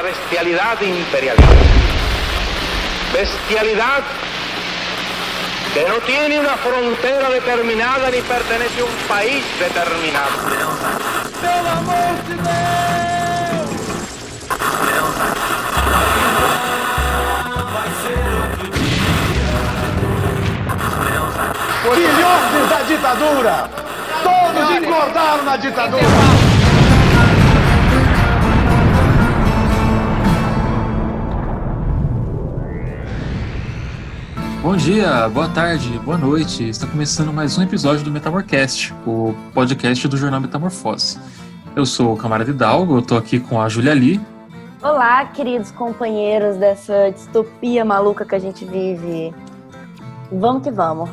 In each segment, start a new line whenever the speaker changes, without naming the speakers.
la bestialidad imperialista. Bestialidad que no tiene una frontera determinada ni pertenece a un país determinado. ¡Pelo amor de
Filhotes da ditadura! Todos engordaram na ditadura!
Bom dia, boa tarde, boa noite. Está começando mais um episódio do Metamorcast, o podcast do jornal Metamorfose. Eu sou o camarada Hidalgo, eu tô aqui com a Julia Lee.
Olá, queridos companheiros dessa distopia maluca que a gente vive. Vamos que vamos.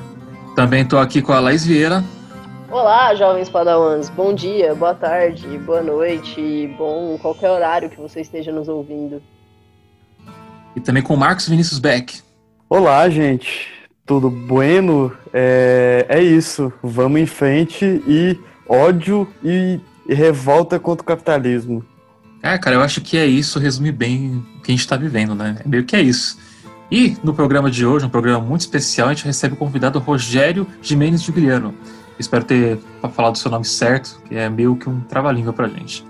Também tô aqui com a Laís Vieira.
Olá, jovens padawans. Bom dia, boa tarde, boa noite, bom qualquer horário que você esteja nos ouvindo.
E também com o Marcos Vinícius Beck.
Olá, gente. Tudo bueno? É, é isso. Vamos em frente e ódio e, revolta contra o capitalismo.
É, cara, eu acho que é isso, resume bem o que a gente está vivendo, né? É meio que é isso. E no programa de hoje, um programa muito especial, a gente recebe o convidado Rogério Jimenez Juliano. Espero ter falado o seu nome certo, que é meio que um trava-língua pra gente.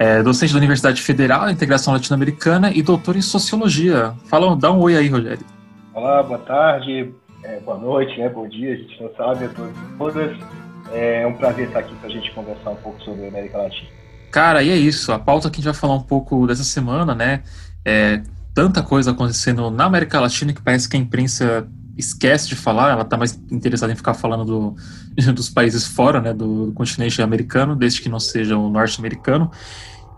É docente da Universidade Federal, Integração Latino-Americana e doutor em Sociologia. Fala, dá um oi aí, Rogério.
Olá, boa tarde, é, boa noite, né, bom dia, a gente não sabe, a todos e todas. É um prazer estar aqui para a gente conversar um pouco sobre a América Latina.
Cara, e é isso, a pauta que a gente vai falar um pouco dessa semana, né, é tanta coisa acontecendo na América Latina que parece que a imprensa esquece de falar, ela está mais interessada em ficar falando do, dos países fora, né, do, continente americano, desde que não seja o norte-americano.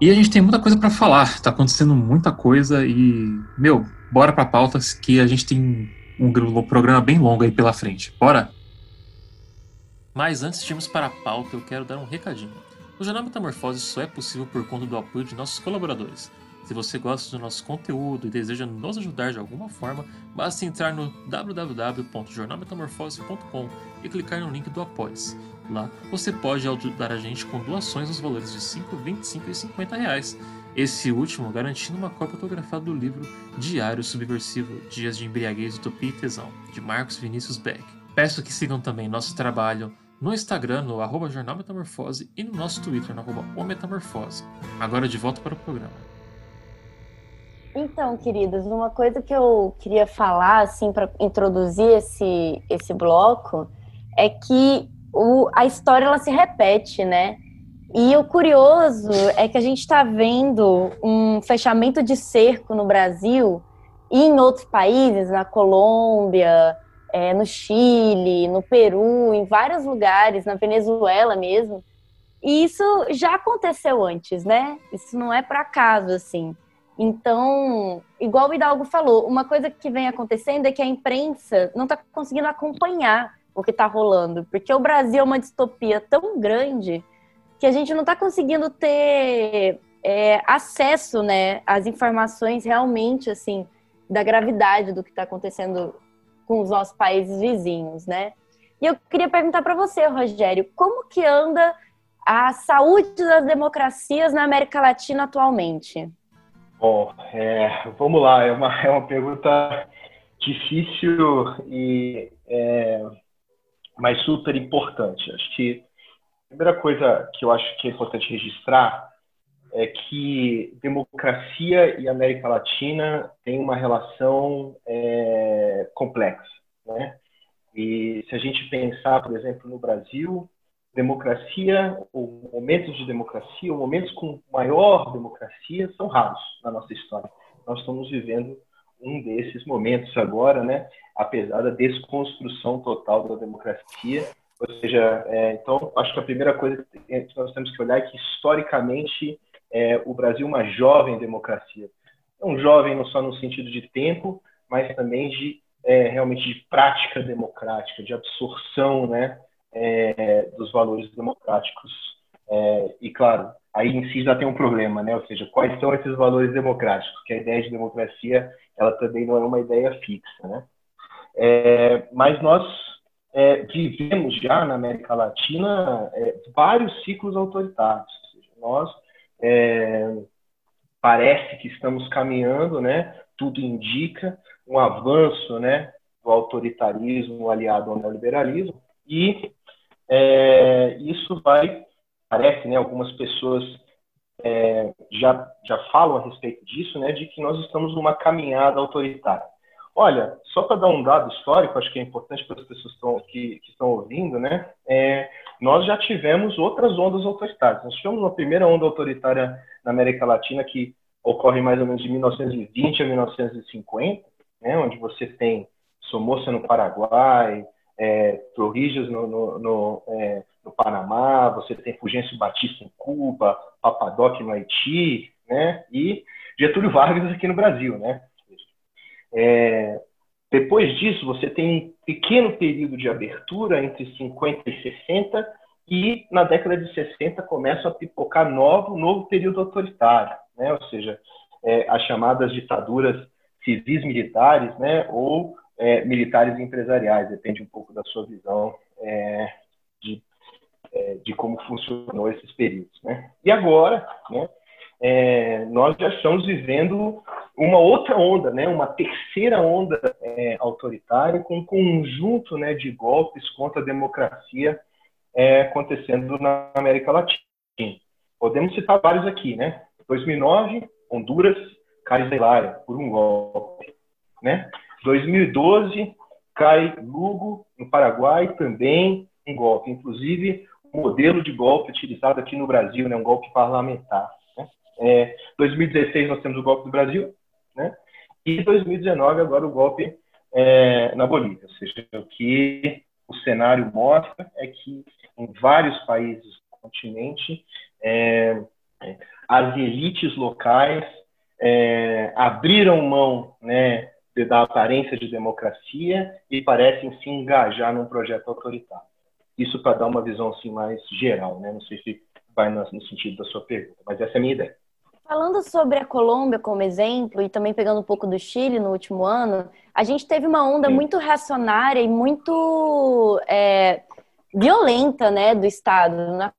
E a gente tem muita coisa para falar, está acontecendo muita coisa e, meu, bora para pautas que a gente tem um programa bem longo aí pela frente. Bora? Mas antes de irmos para a pauta, eu quero dar um recadinho. O Jornal Metamorfose só é possível por conta do apoio de nossos colaboradores. Se você gosta do nosso conteúdo e deseja nos ajudar de alguma forma, basta entrar no www.jornalmetamorfose.com e clicar no link do Apoies. Lá você pode ajudar a gente com doações nos valores de 5, 25 e 50 reais. Esse último garantindo uma cópia autografada do livro Diário Subversivo Dias de Embriaguez, Utopia e Tesão, de Marcos Vinícius Beck. Peço que sigam também nosso trabalho no Instagram, no arroba Jornal Metamorfose e no nosso Twitter, no arroba O Metamorfose. Agora de volta para o programa.
Então, queridos, uma coisa que eu queria falar, assim, para introduzir esse, esse bloco, é que o, a história ela se repete, né? E o curioso é que a gente está vendo um fechamento de cerco no Brasil e em outros países, na Colômbia, é, no Chile, no Peru, em vários lugares, na Venezuela mesmo. E isso já aconteceu antes, né? Isso não é por acaso, assim. Então, igual o Hidalgo falou, uma coisa que vem acontecendo é que a imprensa não está conseguindo acompanhar o que está rolando, porque o Brasil é uma distopia tão grande que a gente não está conseguindo ter é, acesso, né, às informações realmente, assim, da gravidade do que está acontecendo com os nossos países vizinhos, né? E eu queria perguntar para você, Rogério, como que anda a saúde das democracias na América Latina atualmente?
Bom, é, vamos lá, é uma, é uma pergunta difícil e é, mas super importante. Acho que primeira coisa que eu acho que é importante registrar é que democracia e América Latina têm uma relação é, complexa, né? E se a gente pensar, por exemplo, no Brasil, democracia, ou momentos de democracia, ou momentos com maior democracia são raros na nossa história. Nós estamos vivendo um desses momentos agora, né? Apesar da desconstrução total da democracia, ou seja, é, então acho que a primeira coisa que nós temos que olhar é que historicamente é, o Brasil é uma jovem democracia. Um jovem não só no sentido de tempo, mas também de é, realmente de prática democrática, de absorção, né, é, dos valores democráticos. É, e claro, aí em si já tem um problema, né? Ou seja, quais são esses valores democráticos? Porque a ideia de democracia ela também não é uma ideia fixa, né? É, mas nós é, vivemos já na América Latina é, vários ciclos autoritários. Nós é, parece que estamos caminhando, né? Tudo indica um avanço, né? Do autoritarismo aliado ao neoliberalismo e é, isso vai, parece, né? Algumas pessoas é, já já falam a respeito disso, né? De que nós estamos numa caminhada autoritária. Olha, só para dar um dado histórico, acho que é importante para as pessoas estão, que, que, estão ouvindo, né? É, nós já tivemos outras ondas autoritárias. Nós tivemos uma primeira onda autoritária na América Latina que ocorre mais ou menos de 1920 a 1950, né? Onde você tem Somoza no Paraguai, é, no, no, no, é, no, Panamá, você tem Fulgêncio Batista em Cuba, Papadoc no Haiti, né? E Getúlio Vargas aqui no Brasil, né? É, depois disso, você tem um pequeno período de abertura entre 50 e 60, e na década de 60 começa a pipocar novo, novo período autoritário, né? ou seja, é, as chamadas ditaduras civis militares né? ou é, militares empresariais, depende um pouco da sua visão é, de, é, de como funcionou esses períodos. Né? E agora, né? É, nós já estamos vivendo uma outra onda, né, uma terceira onda é, autoritária com um conjunto né, de golpes contra a democracia é, acontecendo na América Latina. Podemos citar vários aqui, né? 2009, Honduras cai por um golpe, né? 2012 cai Lugo no Paraguai também um golpe, inclusive o modelo de golpe utilizado aqui no Brasil, né, um golpe parlamentar. É, 2016 nós temos o golpe do Brasil, né? E 2019 agora o golpe é, na Bolívia. Ou seja, o que o cenário mostra é que em vários países do continente é, as elites locais é, abriram mão, né, da aparência de democracia e parecem se engajar num projeto autoritário. Isso para dar uma visão assim mais geral, né? Não sei se vai no sentido da sua pergunta, mas essa é a minha ideia.
Falando sobre a Colômbia como exemplo, e também pegando um pouco do Chile no último ano, a gente teve uma onda Sim. muito reacionária e muito é, violenta né, do Estado. Na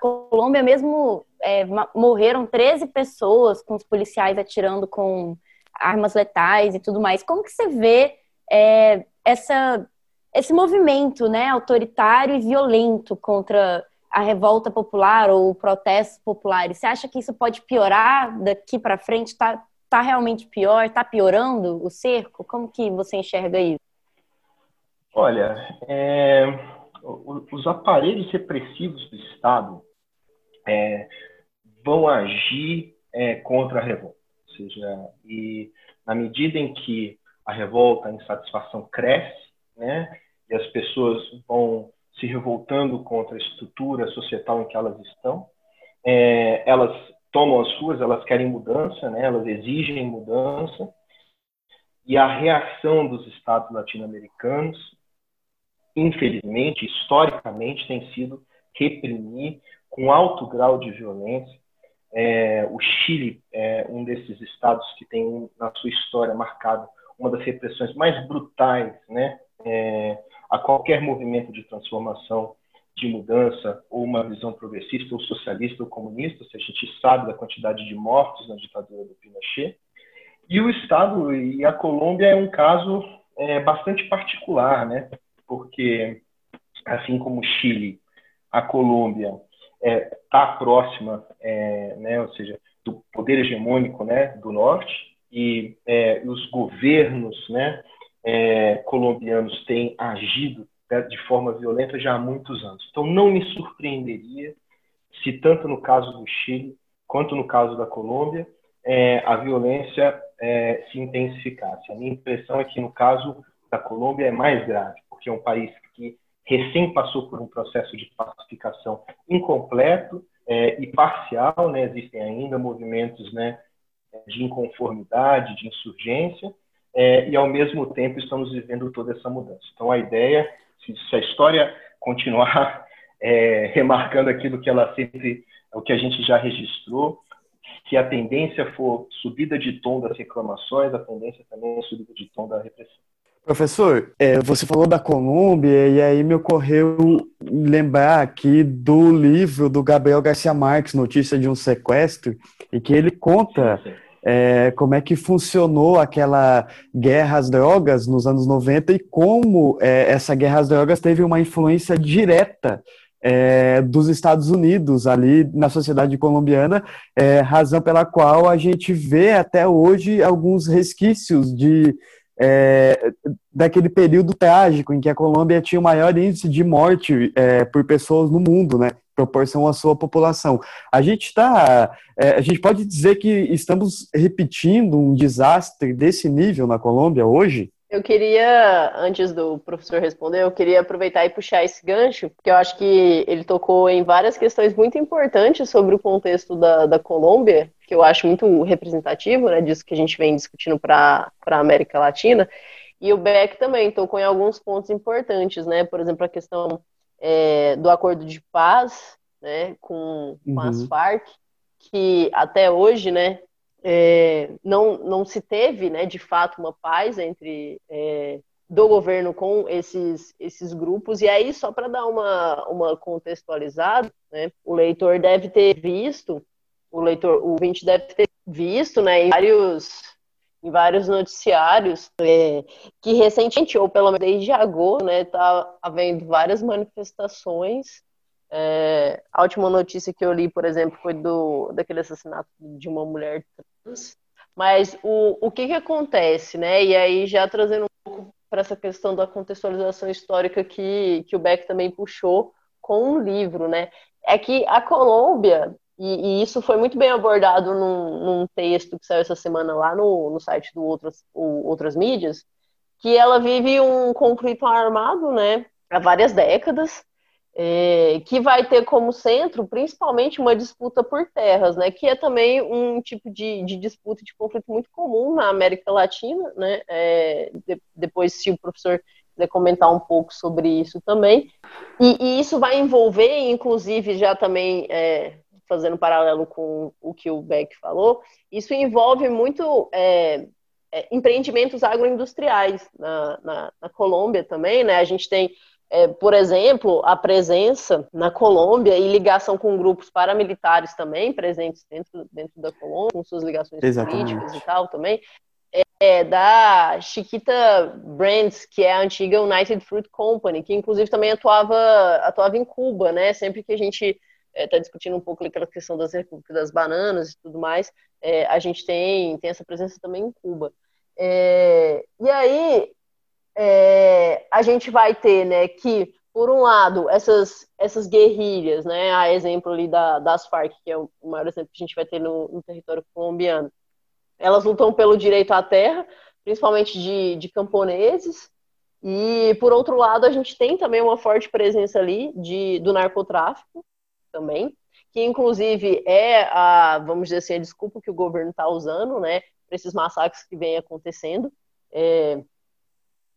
Colômbia mesmo é, morreram 13 pessoas com os policiais atirando com armas letais e tudo mais. Como que você vê é, essa, esse movimento né, autoritário e violento contra a revolta popular ou protestos populares, você acha que isso pode piorar daqui para frente? Está tá realmente pior? Está piorando o cerco? Como que você enxerga isso?
Olha, é, os aparelhos repressivos do Estado é, vão agir é, contra a revolta. Ou seja, e na medida em que a revolta, a insatisfação cresce, né, e as pessoas vão se revoltando contra a estrutura societal em que elas estão. É, elas tomam as ruas, elas querem mudança, né? elas exigem mudança. E a reação dos estados latino-americanos, infelizmente, historicamente, tem sido reprimir com alto grau de violência. É, o Chile é um desses estados que tem na sua história marcado uma das repressões mais brutais, né? É, a qualquer movimento de transformação, de mudança, ou uma visão progressista, ou socialista, ou comunista, se a gente sabe da quantidade de mortos na ditadura do Pinochet. E o Estado e a Colômbia é um caso é, bastante particular, né? porque, assim como o Chile, a Colômbia está é, tá próxima, é, né? ou seja, do poder hegemônico né? do norte, e é, os governos né? É, colombianos têm agido né, de forma violenta já há muitos anos. Então, não me surpreenderia se, tanto no caso do Chile quanto no caso da Colômbia, é, a violência é, se intensificasse. A minha impressão é que, no caso da Colômbia, é mais grave, porque é um país que recém passou por um processo de pacificação incompleto é, e parcial, né? existem ainda movimentos né, de inconformidade, de insurgência, é, e ao mesmo tempo estamos vivendo toda essa mudança. Então a ideia, se, se a história continuar é, remarcando aquilo que ela sempre, o que a gente já registrou, se a tendência for subida de tom das reclamações, a tendência também é subida de tom da repressão.
Professor, é, você falou da Colômbia e aí me ocorreu lembrar aqui do livro do Gabriel Garcia Marques, Notícia de um Sequestro, e que ele conta é, como é que funcionou aquela guerra às drogas nos anos 90 e como é, essa guerra às drogas teve uma influência direta é, dos Estados Unidos ali na sociedade colombiana, é, razão pela qual a gente vê até hoje alguns resquícios de é, daquele período trágico em que a Colômbia tinha o maior índice de morte é, por pessoas no mundo, né? Proporção à sua população. A gente está, é, a gente pode dizer que estamos repetindo um desastre desse nível na Colômbia hoje?
Eu queria, antes do professor responder, eu queria aproveitar e puxar esse gancho, porque eu acho que ele tocou em várias questões muito importantes sobre o contexto da, da Colômbia, que eu acho muito representativo, né, disso que a gente vem discutindo para a América Latina. E o Beck também tocou em alguns pontos importantes, né, por exemplo, a questão é, do acordo de paz, né, com, com uhum. as Farc, que até hoje, né, é, não, não se teve, né, de fato, uma paz entre é, do governo com esses, esses grupos. E aí, só para dar uma, uma contextualizada, né, o leitor deve ter visto, o leitor, o ouvinte deve ter visto, né, em vários, em vários noticiários é, que recentemente, ou pelo menos desde agosto, né, tá havendo várias manifestações é, a última notícia que eu li, por exemplo, foi do daquele assassinato de uma mulher trans. Mas o, o que, que acontece, né? E aí, já trazendo um pouco para essa questão da contextualização histórica que, que o Beck também puxou com um livro, né? É que a Colômbia, e, e isso foi muito bem abordado num, num, texto que saiu essa semana lá no, no site do Outras, o, Outras Mídias, que ela vive um conflito armado, né? Há várias décadas, é, que vai ter como centro principalmente uma disputa por terras, né, que é também um tipo de, de disputa de conflito muito comum na América Latina, né, é, de, depois se o professor quiser comentar um pouco sobre isso também, e, e isso vai envolver, inclusive, já também é, fazendo paralelo com o que o Beck falou, isso envolve muito é, é, empreendimentos agroindustriais na, na, na Colômbia também, né, a gente tem é, por exemplo, a presença na Colômbia e ligação com grupos paramilitares também presentes dentro, dentro da Colômbia, com suas ligações Exatamente. políticas e tal também, é, da Chiquita Brands, que é a antiga United Fruit Company, que inclusive também atuava, atuava em Cuba, né? Sempre que a gente está é, discutindo um pouco aquela questão das repúblicas das bananas e tudo mais, é, a gente tem, tem essa presença também em Cuba. É, e aí, é, a gente vai ter, né, que, por um lado, essas, essas guerrilhas, né, a exemplo ali da, das Farc, que é o maior exemplo que a gente vai ter no, no território colombiano, elas lutam pelo direito à terra, principalmente de, de camponeses, e, por outro lado, a gente tem também uma forte presença ali de, do narcotráfico também, que inclusive é a, vamos dizer assim, a desculpa que o governo está usando, né, para esses massacres que vêm acontecendo. É,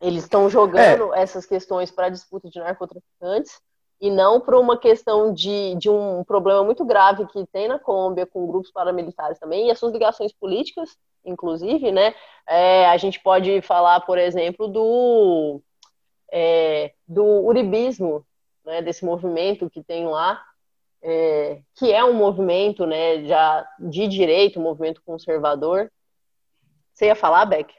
eles estão jogando é. essas questões para a disputa de narcotraficantes e não para uma questão de, de um problema muito grave que tem na Colômbia com grupos paramilitares também e as suas ligações políticas, inclusive, né? É, a gente pode falar, por exemplo, do, é, do uribismo, né, desse movimento que tem lá, é, que é um movimento né, já de direito, um movimento conservador. Você ia falar, Beck?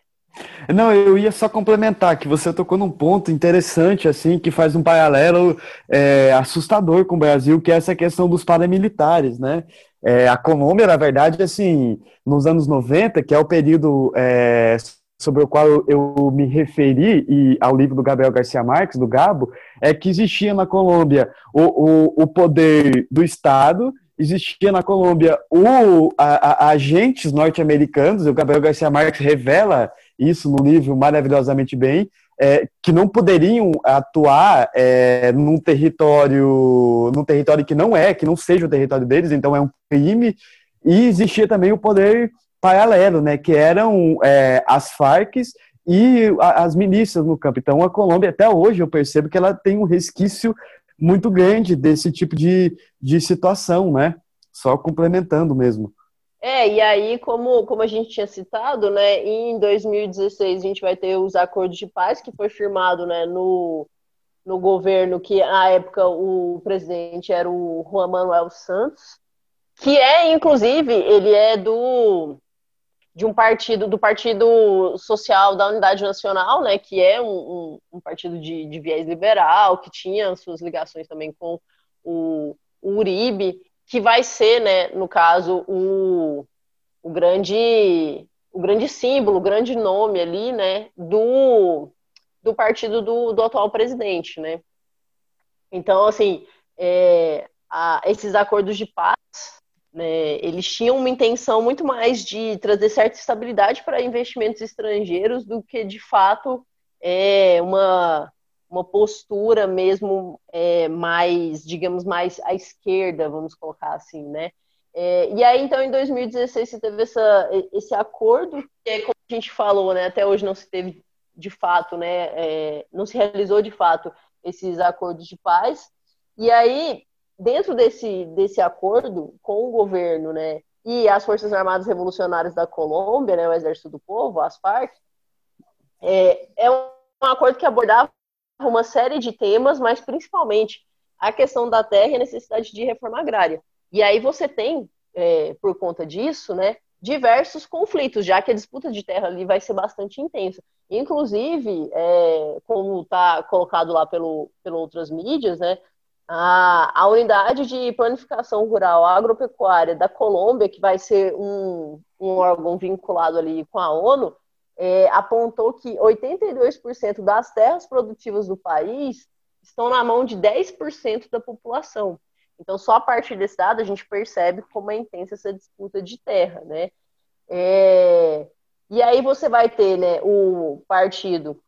Não, eu ia só complementar que você tocou num ponto interessante, assim, que faz um paralelo é, assustador com o Brasil, que é essa questão dos paramilitares, né? É, a Colômbia, na verdade, assim, nos anos 90, que é o período é, sobre o qual eu, me referi e ao livro do Gabriel Garcia Marques, do Gabo, é que existia na Colômbia o, o, o poder do Estado existia na Colômbia o, a, a, agentes norte-americanos, o Gabriel Garcia Marques revela isso no livro maravilhosamente bem, é, que não poderiam atuar é, num território, num território que não é, que não seja o território deles, então é um crime. E existia também o poder paralelo, né, que eram é, as Farc e as milícias no campo. Então a Colômbia até hoje eu percebo que ela tem um resquício muito grande desse tipo de, de situação, né? Só complementando mesmo.
É, e aí, como, como a gente tinha citado, né, em 2016 a gente vai ter os acordos de paz que foi firmado, né, no, no governo que na época o presidente era o Juan Manuel Santos, que é, inclusive, ele é do de um partido, do Partido Social da Unidade Nacional, né, que é um, um, um partido de, de, viés liberal, que tinha suas ligações também com o, o Uribe, que vai ser, né, no caso, o, o grande o grande símbolo, o grande nome ali, né, do, do partido do, do atual presidente, né. Então, assim, é, a, esses acordos de paz, né, eles tinham uma intenção muito mais de trazer certa estabilidade para investimentos estrangeiros do que, de fato, é, uma, uma postura mesmo é, mais, digamos, mais à esquerda, vamos colocar assim, né? É, e aí, então, em 2016, se teve essa, esse acordo, que é como a gente falou, né? Até hoje não se teve de fato, né? É, não se realizou de fato esses acordos de paz. E aí, dentro desse, desse acordo com o governo, né? E as Forças Armadas Revolucionárias da Colômbia, né, o Exército do Povo, as FARC, é, é um acordo que abordava uma série de temas, mas principalmente a questão da terra e a necessidade de reforma agrária. E aí você tem, é, por conta disso, né, diversos conflitos, já que a disputa de terra ali vai ser bastante intensa. Inclusive, é, como está colocado lá pelo, pelo outras mídias, né, a, a unidade de planificação rural agropecuária da Colômbia, que vai ser um, um órgão vinculado ali com a ONU, é, apontou que 82% das terras produtivas do país estão na mão de 10% da população. Então, só a partir desse dado a gente percebe como é intensa essa disputa de terra, né? É... E aí você vai ter né, o partido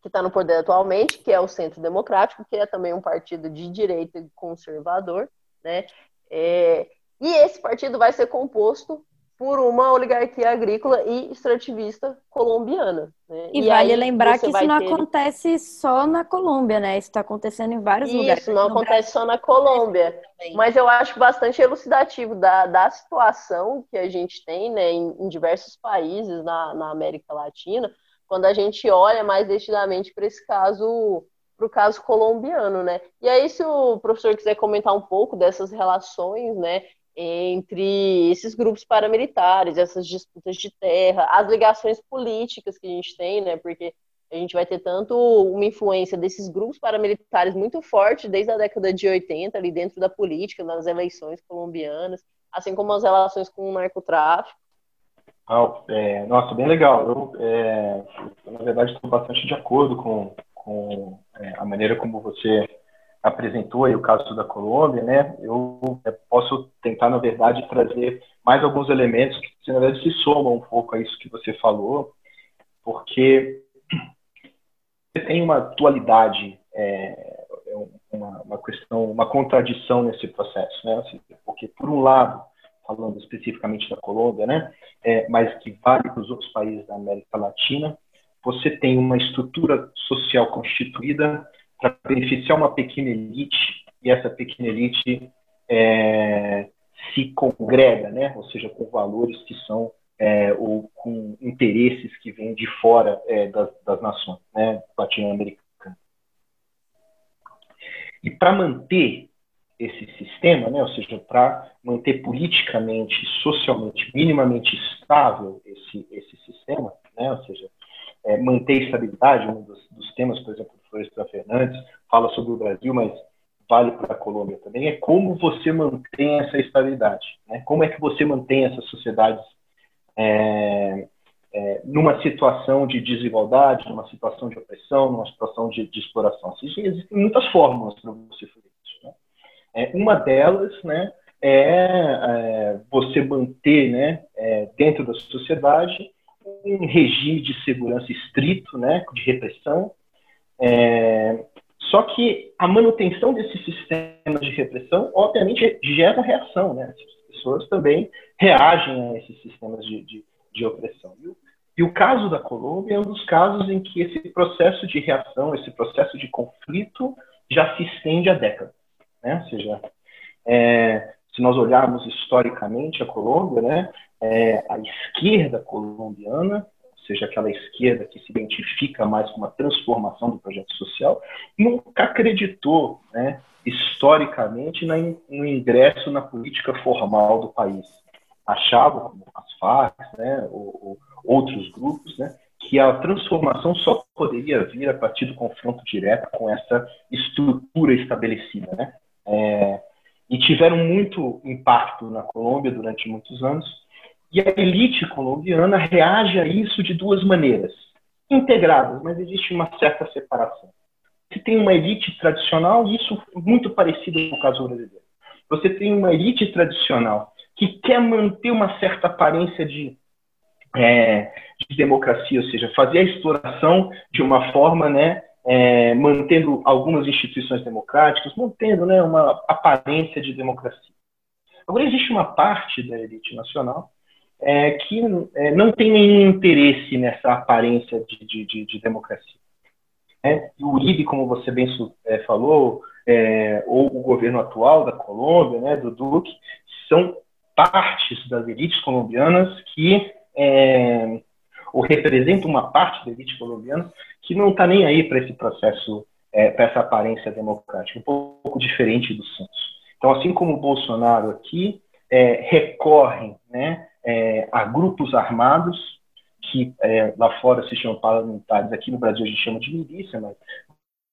que está no poder atualmente, que é o Centro Democrático, que é também um partido de direita conservador, né? É... E esse partido vai ser composto por uma oligarquia agrícola e extrativista colombiana. Né?
E, e, vale lembrar que isso não ter... acontece só na Colômbia, né? Isso está acontecendo em vários
isso,
lugares.
Isso não acontece Brasil. só na Colômbia. Mas eu acho bastante elucidativo da, da situação que a gente tem né, em, em diversos países na, na América Latina, quando a gente olha mais detidamente para esse caso para o caso colombiano, né? E aí, se o professor quiser comentar um pouco dessas relações, né, entre esses grupos paramilitares, essas disputas de terra, as ligações políticas que a gente tem, né? Porque a gente vai ter tanto uma influência desses grupos paramilitares muito forte desde a década de 80, ali dentro da política, nas eleições colombianas, assim como as relações com o narcotráfico.
Ah, é, nossa, bem legal. Eu, é, na verdade, estou bastante de acordo com, com é, a maneira como você apresentou aí o caso da Colômbia, né? Eu é, posso tentar, na verdade, trazer mais alguns elementos que, na verdade, se somam um pouco a isso que você falou, porque você tem uma dualidade, é, é uma, uma, questão, uma contradição nesse processo, né? Assim, porque, por um lado, falando especificamente da Colômbia, né? É, mas que vale para os outros países da América Latina, você tem uma estrutura social constituída para beneficiar uma pequena elite e essa pequena elite é, se congrega, né? ou seja, com valores que são é, ou com interesses que vêm de fora é, das, das, nações né? latino-americanas. E para manter esse sistema, né? ou seja, para manter politicamente, socialmente, minimamente estável esse, esse sistema, né? ou seja, é, manter estabilidade, um dos, dos temas, por exemplo, Floresta Fernandes, fala sobre o Brasil, mas vale para a Colômbia também, é como você mantém essa estabilidade, né? como é que você mantém essas sociedades é, é, numa situação de desigualdade, numa situação de opressão, numa situação de, de exploração. Existem muitas fórmulas para você fazer isso. Né? É, uma delas né, é, é você manter né, é, dentro da sociedade um regime de segurança estrito, né, de repressão, é, só que a manutenção desse sistema de repressão, obviamente, gera reação, né? As pessoas também reagem a esses sistemas de, de, de opressão. E o, e o caso da Colômbia é um dos casos em que esse processo de reação, esse processo de conflito, já se estende há décadas. Né? Ou seja, é, se nós olharmos historicamente a Colômbia, né, é, a esquerda colombiana, seja, aquela esquerda que se identifica mais com uma transformação do projeto social, nunca acreditou, né, historicamente, no ingresso na política formal do país. Achava, como as Farc, né, ou, ou outros grupos, né, que a transformação só poderia vir a partir do confronto direto com essa estrutura estabelecida, né? É, e tiveram muito impacto na Colômbia durante muitos anos. E a elite colombiana reage a isso de duas maneiras, integradas, mas existe uma certa separação. Você tem uma elite tradicional, e isso muito parecido com o caso brasileiro. Você tem uma elite tradicional que quer manter uma certa aparência de é, de democracia, ou seja, fazer a exploração de uma forma, né, é, mantendo algumas instituições democráticas, mantendo né, uma aparência de democracia. Agora, existe uma parte da elite nacional é, que é, não tem nenhum interesse nessa aparência de, de, de, de democracia. É, e o Uribe, como você bem é, falou, é, ou o governo atual da Colômbia, né, do Duque, são partes das elites colombianas que é, ou representa uma parte da elite colombiana que não está nem aí para esse processo, é, para essa aparência democrática, um pouco diferente do Santos. Então, assim como o Bolsonaro aqui é, recorrem né, é, a grupos armados, que é, lá fora se chamam parlamentares, aqui no Brasil a gente chama de milícia, mas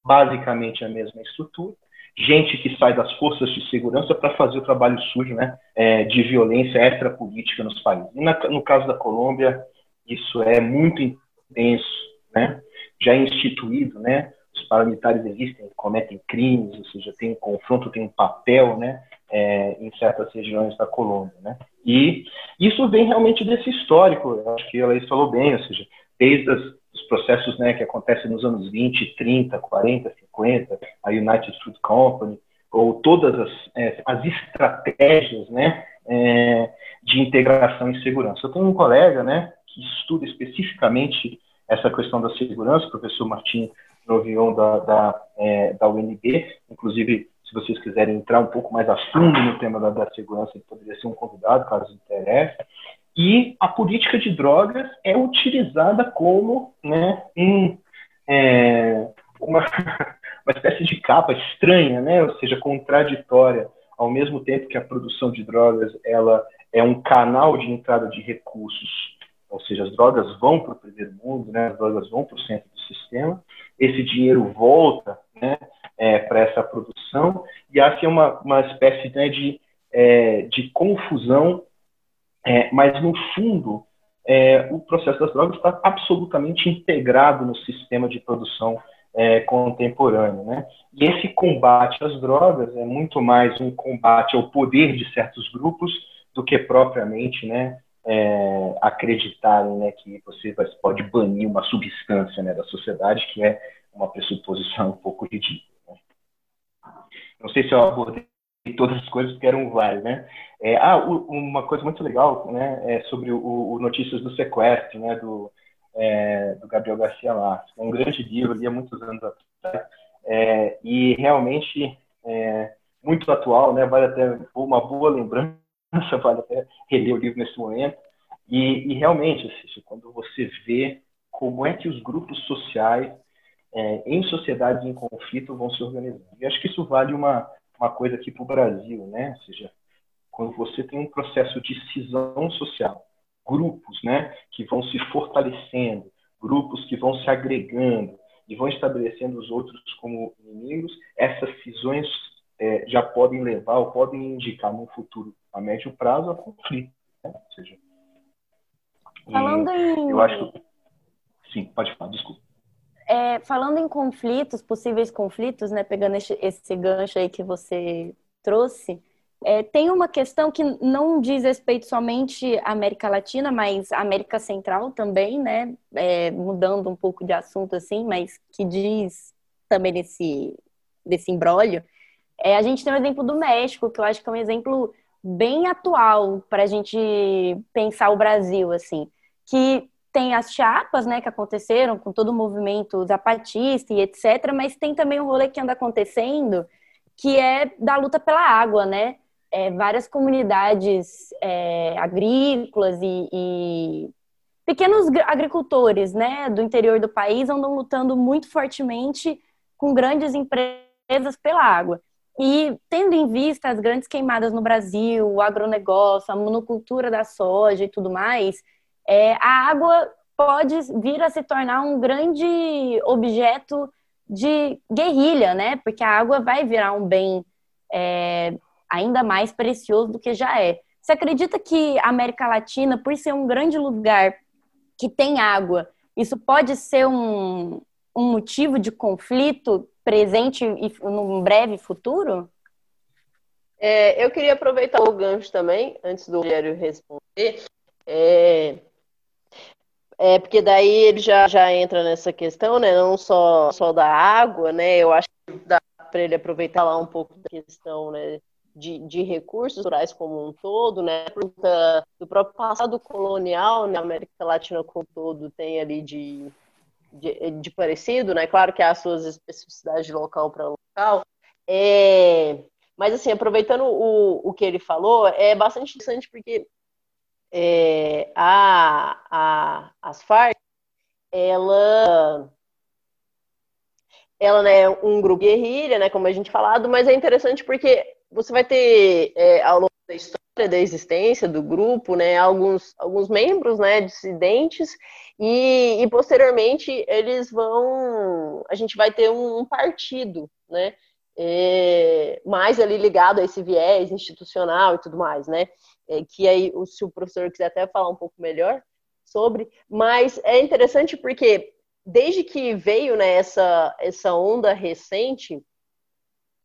basicamente a mesma estrutura, gente que sai das forças de segurança para fazer o trabalho sujo né, é, de violência extrapolítica nos países. E na, no caso da Colômbia, isso é muito intenso, né? já é instituído, né? os paramilitares existem, cometem crimes, ou seja, tem um confronto, tem um papel né? É, em certas regiões da Colômbia. Né? E isso vem realmente desse histórico, acho que a Laís falou bem, ou seja, desde as, os processos né, que acontecem nos anos 20, 30, 40, 50, a United Fruit Company, ou todas as, é, as estratégias né, é, de integração e segurança. Eu tenho um colega né, que estuda especificamente essa questão da segurança, o professor Martim Novion da, da, é, da UNB, inclusive se vocês quiserem entrar um pouco mais a fundo no tema da, da segurança, ele poderia ser um convidado, caso interesse. E a política de drogas é utilizada como né, um, é, uma, uma espécie de capa estranha, né, ou seja, contraditória, ao mesmo tempo que a produção de drogas ela é um canal de entrada de recursos, ou seja, as drogas vão para o primeiro mundo, né, as drogas vão para o centro do sistema, esse dinheiro volta né, é, para essa produção, e há assim, uma, uma espécie né, de, é, de confusão é, mas, no fundo, é, o processo das drogas está absolutamente integrado no sistema de produção é, contemporâneo. Né? E esse combate às drogas é muito mais um combate ao poder de certos grupos do que propriamente né, é, acreditarem né, que você pode banir uma substância né, da sociedade, que é uma pressuposição um pouco ridícula. Não sei se eu abordei todas as coisas que eram várias, né? É, ah, uma coisa muito legal, né, é sobre o, o Notícias do Sequestro, né, do, é, do Gabriel Garcia Marques. É um grande livro, li há muitos anos atrás, é, e realmente é, muito atual, né, vale até uma boa lembrança, vale até reler o livro nesse momento. E, e realmente, assim, quando você vê como é que os grupos sociais é, em sociedades em conflito vão se organizando. E acho que isso vale uma, uma coisa aqui para o Brasil, né? Ou seja, quando você tem um processo de cisão social, grupos, né, que vão se fortalecendo, grupos que vão se agregando e vão estabelecendo os outros como inimigos, essas cisões é, já podem levar ou podem indicar no futuro, a médio prazo, a conflito. Né? Ou seja,
Falando em...
eu acho que... Sim, pode falar, desculpa.
É, falando em conflitos, possíveis conflitos, né, pegando esse, esse gancho aí que você trouxe, é, tem uma questão que não diz respeito somente à América Latina, mas à América Central também, né, é, mudando um pouco de assunto assim, mas que diz também desse, desse imbróglio. É, a gente tem o exemplo do México, que eu acho que é um exemplo bem atual para a gente pensar o Brasil, assim, que tem as chapas, né, que aconteceram com todo o movimento zapatista e etc, mas tem também um rolê que anda acontecendo que é da luta pela água, né? é, várias comunidades é, agrícolas e, e, pequenos agricultores né, do interior do país andam lutando muito fortemente com grandes empresas pela água. E tendo em vista as grandes queimadas no Brasil, o agronegócio, a monocultura da soja e tudo mais, é, a água pode vir a se tornar um grande objeto de guerrilha, né? Porque a água vai virar um bem é, ainda mais precioso do que já é. Você acredita que a América Latina, por ser um grande lugar que tem água, isso pode ser um, um motivo de conflito presente e num breve futuro?
É, eu queria aproveitar o gancho também, antes do Rogério responder. É, é, porque daí ele já, já entra nessa questão, né? Não só, só da água, né? Eu acho que dá para ele aproveitar lá um pouco da questão, né? De, de recursos naturais como um todo, né? Do próprio passado colonial, né? A América Latina como um todo tem ali de, de, de parecido, né? Claro que há as suas especificidades de local para local. É, mas, assim, aproveitando o, o que ele falou, é bastante interessante porque é, a, a, as Farc, ela, ela né, é um grupo guerrilha, né, como a gente falado, mas é interessante porque você vai ter, é, ao longo da história da existência do grupo, né, alguns, alguns membros, né, dissidentes, e, e posteriormente eles vão, a gente vai ter um, um partido, né, é, mais ali ligado a esse viés institucional e tudo mais, né? É, que aí, se o professor quiser até falar um pouco melhor sobre, mas é interessante porque desde que veio né, essa, essa onda recente,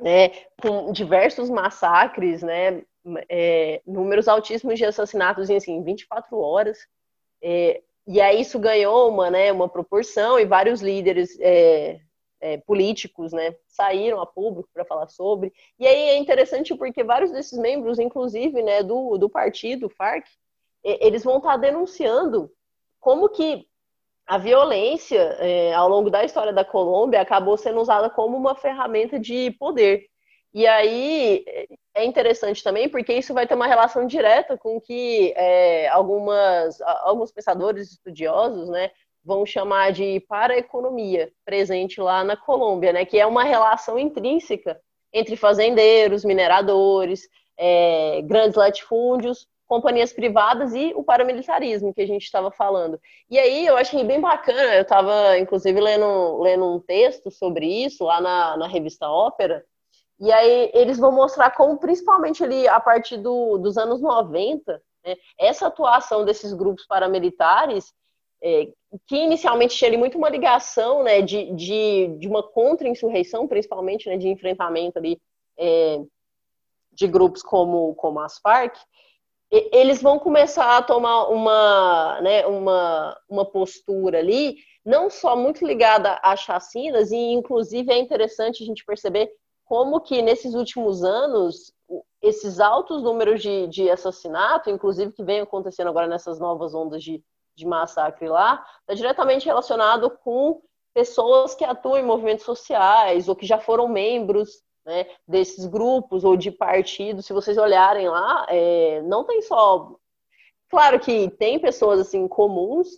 né, com diversos massacres, né, é, números altíssimos de assassinatos em assim, 24 horas, é, e aí isso ganhou uma, né, uma proporção e vários líderes é, é, políticos, né, saíram a público para falar sobre. E aí é interessante porque vários desses membros, inclusive, né, do, do partido FARC, eles vão estar tá denunciando como que a violência é, ao longo da história da Colômbia acabou sendo usada como uma ferramenta de poder. E aí é interessante também porque isso vai ter uma relação direta com que é, algumas, alguns pensadores estudiosos, né, vão chamar de para-economia presente lá na Colômbia, né, que é uma relação intrínseca entre fazendeiros, mineradores, é, grandes latifúndios, companhias privadas e o paramilitarismo que a gente estava falando. E aí eu achei bem bacana, eu estava inclusive lendo, lendo um texto sobre isso lá na, na revista Ópera, e aí eles vão mostrar como, principalmente ali a partir do, dos anos 90, né, essa atuação desses grupos paramilitares é, que inicialmente tinha ali muito uma ligação né, de, de, de uma contra-insurreição, principalmente né, de enfrentamento ali, é, de grupos como, como as Farc, eles vão começar a tomar uma, né, uma, uma postura ali, não só muito ligada a chacinas, e inclusive é interessante a gente perceber como que nesses últimos anos, esses altos números de, de assassinato, inclusive que vem acontecendo agora nessas novas ondas de, de massacre lá, está diretamente relacionado com pessoas que atuam em movimentos sociais ou que já foram membros né, desses grupos ou de partidos. Se vocês olharem lá, é, não tem só. Claro que tem pessoas assim comuns,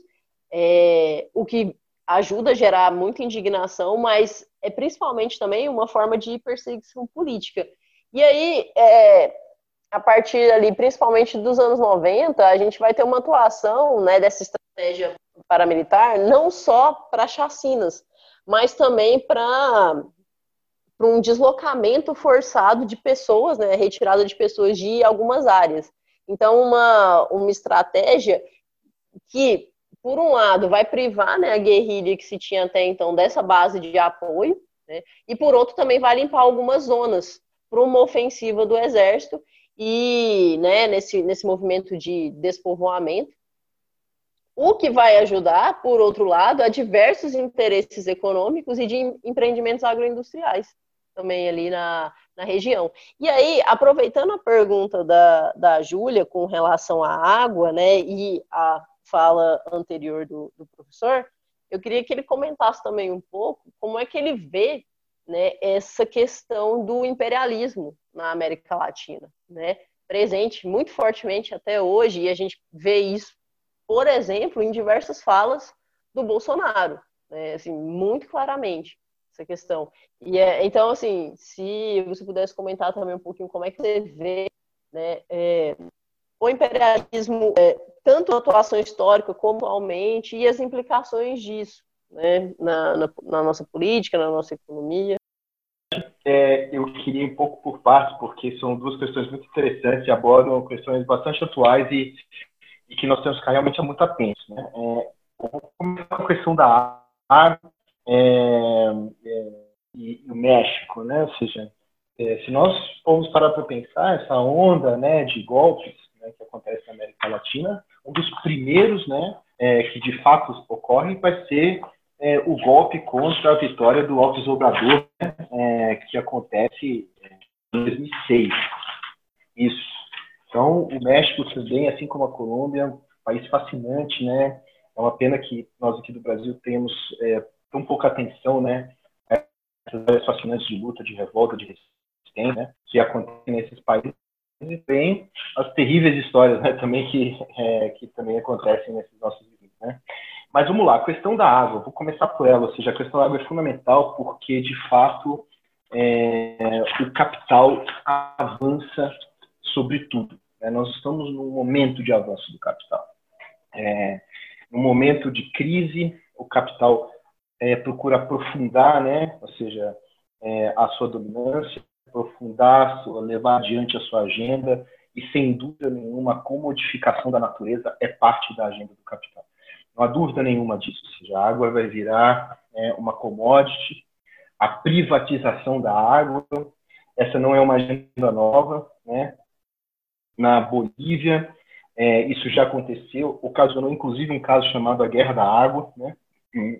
é, o que ajuda a gerar muita indignação, mas é principalmente também uma forma de perseguição política. E aí, é, a partir ali, principalmente dos anos 90, a gente vai ter uma atuação né, dessa estratégia paramilitar, não só para chacinas, mas também para um deslocamento forçado de pessoas, né, retirada de pessoas de algumas áreas. Então, uma, uma estratégia que, por um lado, vai privar né, a guerrilha que se tinha até então dessa base de apoio, né, e por outro, também vai limpar algumas zonas para uma ofensiva do exército e né, nesse, nesse movimento de despovoamento. O que vai ajudar, por outro lado, a diversos interesses econômicos e de empreendimentos agroindustriais também ali na, na região. E aí, aproveitando a pergunta da, da Júlia com relação à água, né, e a fala anterior do, do professor, eu queria que ele comentasse também um pouco como é que ele vê né, essa questão do imperialismo na América Latina, né? Presente muito fortemente até hoje, e a gente vê isso, por exemplo, em diversas falas do Bolsonaro, né? assim, muito claramente essa questão. E é, então, assim, se você pudesse comentar também um pouquinho como é que você vê né, é, o imperialismo, é, tanto a atuação histórica como atualmente, e as implicações disso né, na, na, na nossa política, na nossa economia.
É, eu queria um pouco por partes, porque são duas questões muito interessantes e abordam questões bastante atuais e, e que nós temos que realmente muito atentos. Né? É, vou começar com a questão da água é, é, e o México, né? ou seja, é, se nós formos parar para pensar, essa onda né, de golpes né, que acontece na América Latina, um dos primeiros né, é, que de fato ocorre vai ser é, o golpe contra a vitória do Alves Obrador, né, é, que acontece em 2006. Isso. Então, o México também, assim como a Colômbia, é um país fascinante, né? É uma pena que nós aqui do Brasil temos é, tão pouca atenção, né? Essas fascinantes de luta, de revolta, de resistência, né? Que acontecem nesses países e tem as terríveis histórias, né? Também que é, que também acontecem nesses nossos vizinhos, né? Mas vamos lá, a questão da água, vou começar por ela, ou seja, a questão da água é fundamental porque, de fato, é, o capital avança sobre tudo. Né? Nós estamos num momento de avanço do capital. É, num momento de crise, o capital é, procura aprofundar, né? ou seja, é, a sua dominância, aprofundar, levar adiante a sua agenda, e sem dúvida nenhuma, a comodificação da natureza é parte da agenda do capital. Não há dúvida nenhuma disso. Ou seja, a água vai virar é, uma commodity, a privatização da água, essa não é uma agenda nova. Né? Na Bolívia, é, isso já aconteceu, ocasionou inclusive um caso chamado a Guerra da Água, né?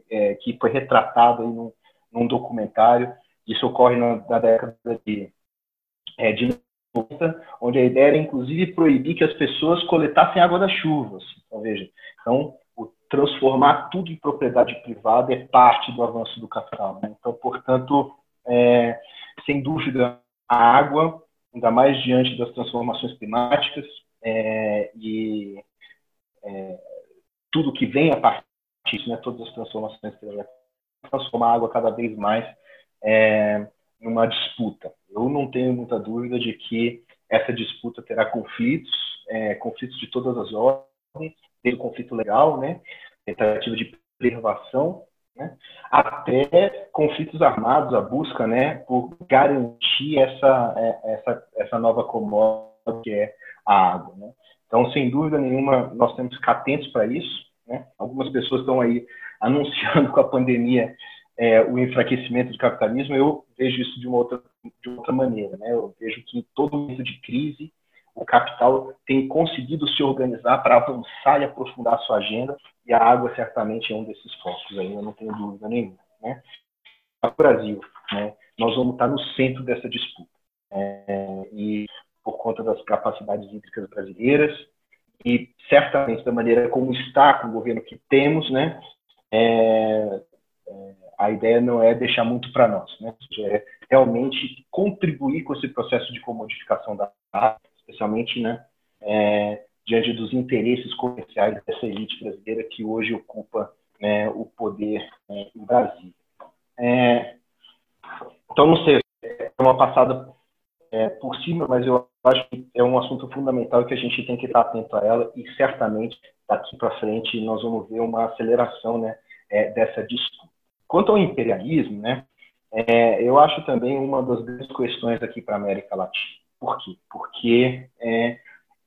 É, que foi retratado aí num, num, documentário. Isso ocorre na, na década de, é, de 90, onde a ideia era inclusive proibir que as pessoas coletassem água das chuvas. Então, veja, então, transformar tudo em propriedade privada é parte do avanço do capital. Né? Então, portanto, é, sem dúvida, a água, ainda mais diante das transformações climáticas é, e é, tudo que vem a partir disso, né, todas as transformações transformar a água cada vez mais é, numa disputa. Eu não tenho muita dúvida de que essa disputa terá conflitos, é, conflitos de todas as ordens, desde o conflito legal, né, tentativa de preservação, né, até conflitos armados, a busca né, por garantir essa, é, essa, essa nova commodity que é a água. Né. Então, sem dúvida nenhuma, nós temos que ficar atentos para isso. Né. Algumas pessoas estão aí anunciando com a pandemia é, o enfraquecimento do capitalismo. Eu vejo isso de uma outra, de outra maneira. Né. Eu vejo que todo momento de crise, o capital tem conseguido se organizar para avançar e aprofundar a sua agenda, e a água certamente é um desses focos, eu não tenho dúvida nenhuma. Né? O Brasil, né, nós vamos estar no centro dessa disputa. É, e por conta das capacidades hídricas brasileiras, e certamente da maneira como está com o governo que temos, né, é, é, a ideia não é deixar muito para nós, né, é realmente contribuir com esse processo de comodificação da água, especialmente né, é, diante dos interesses comerciais dessa elite brasileira que hoje ocupa né, o poder né, Brasil. É, então, não sei, é uma passada é, por cima, mas eu acho que é um assunto fundamental que a gente tem que estar atento a ela e certamente daqui para frente nós vamos ver uma aceleração né, é, dessa disputa. Quanto ao imperialismo, né, é, eu acho também uma das grandes questões aqui para a América Latina. Por quê? Porque é,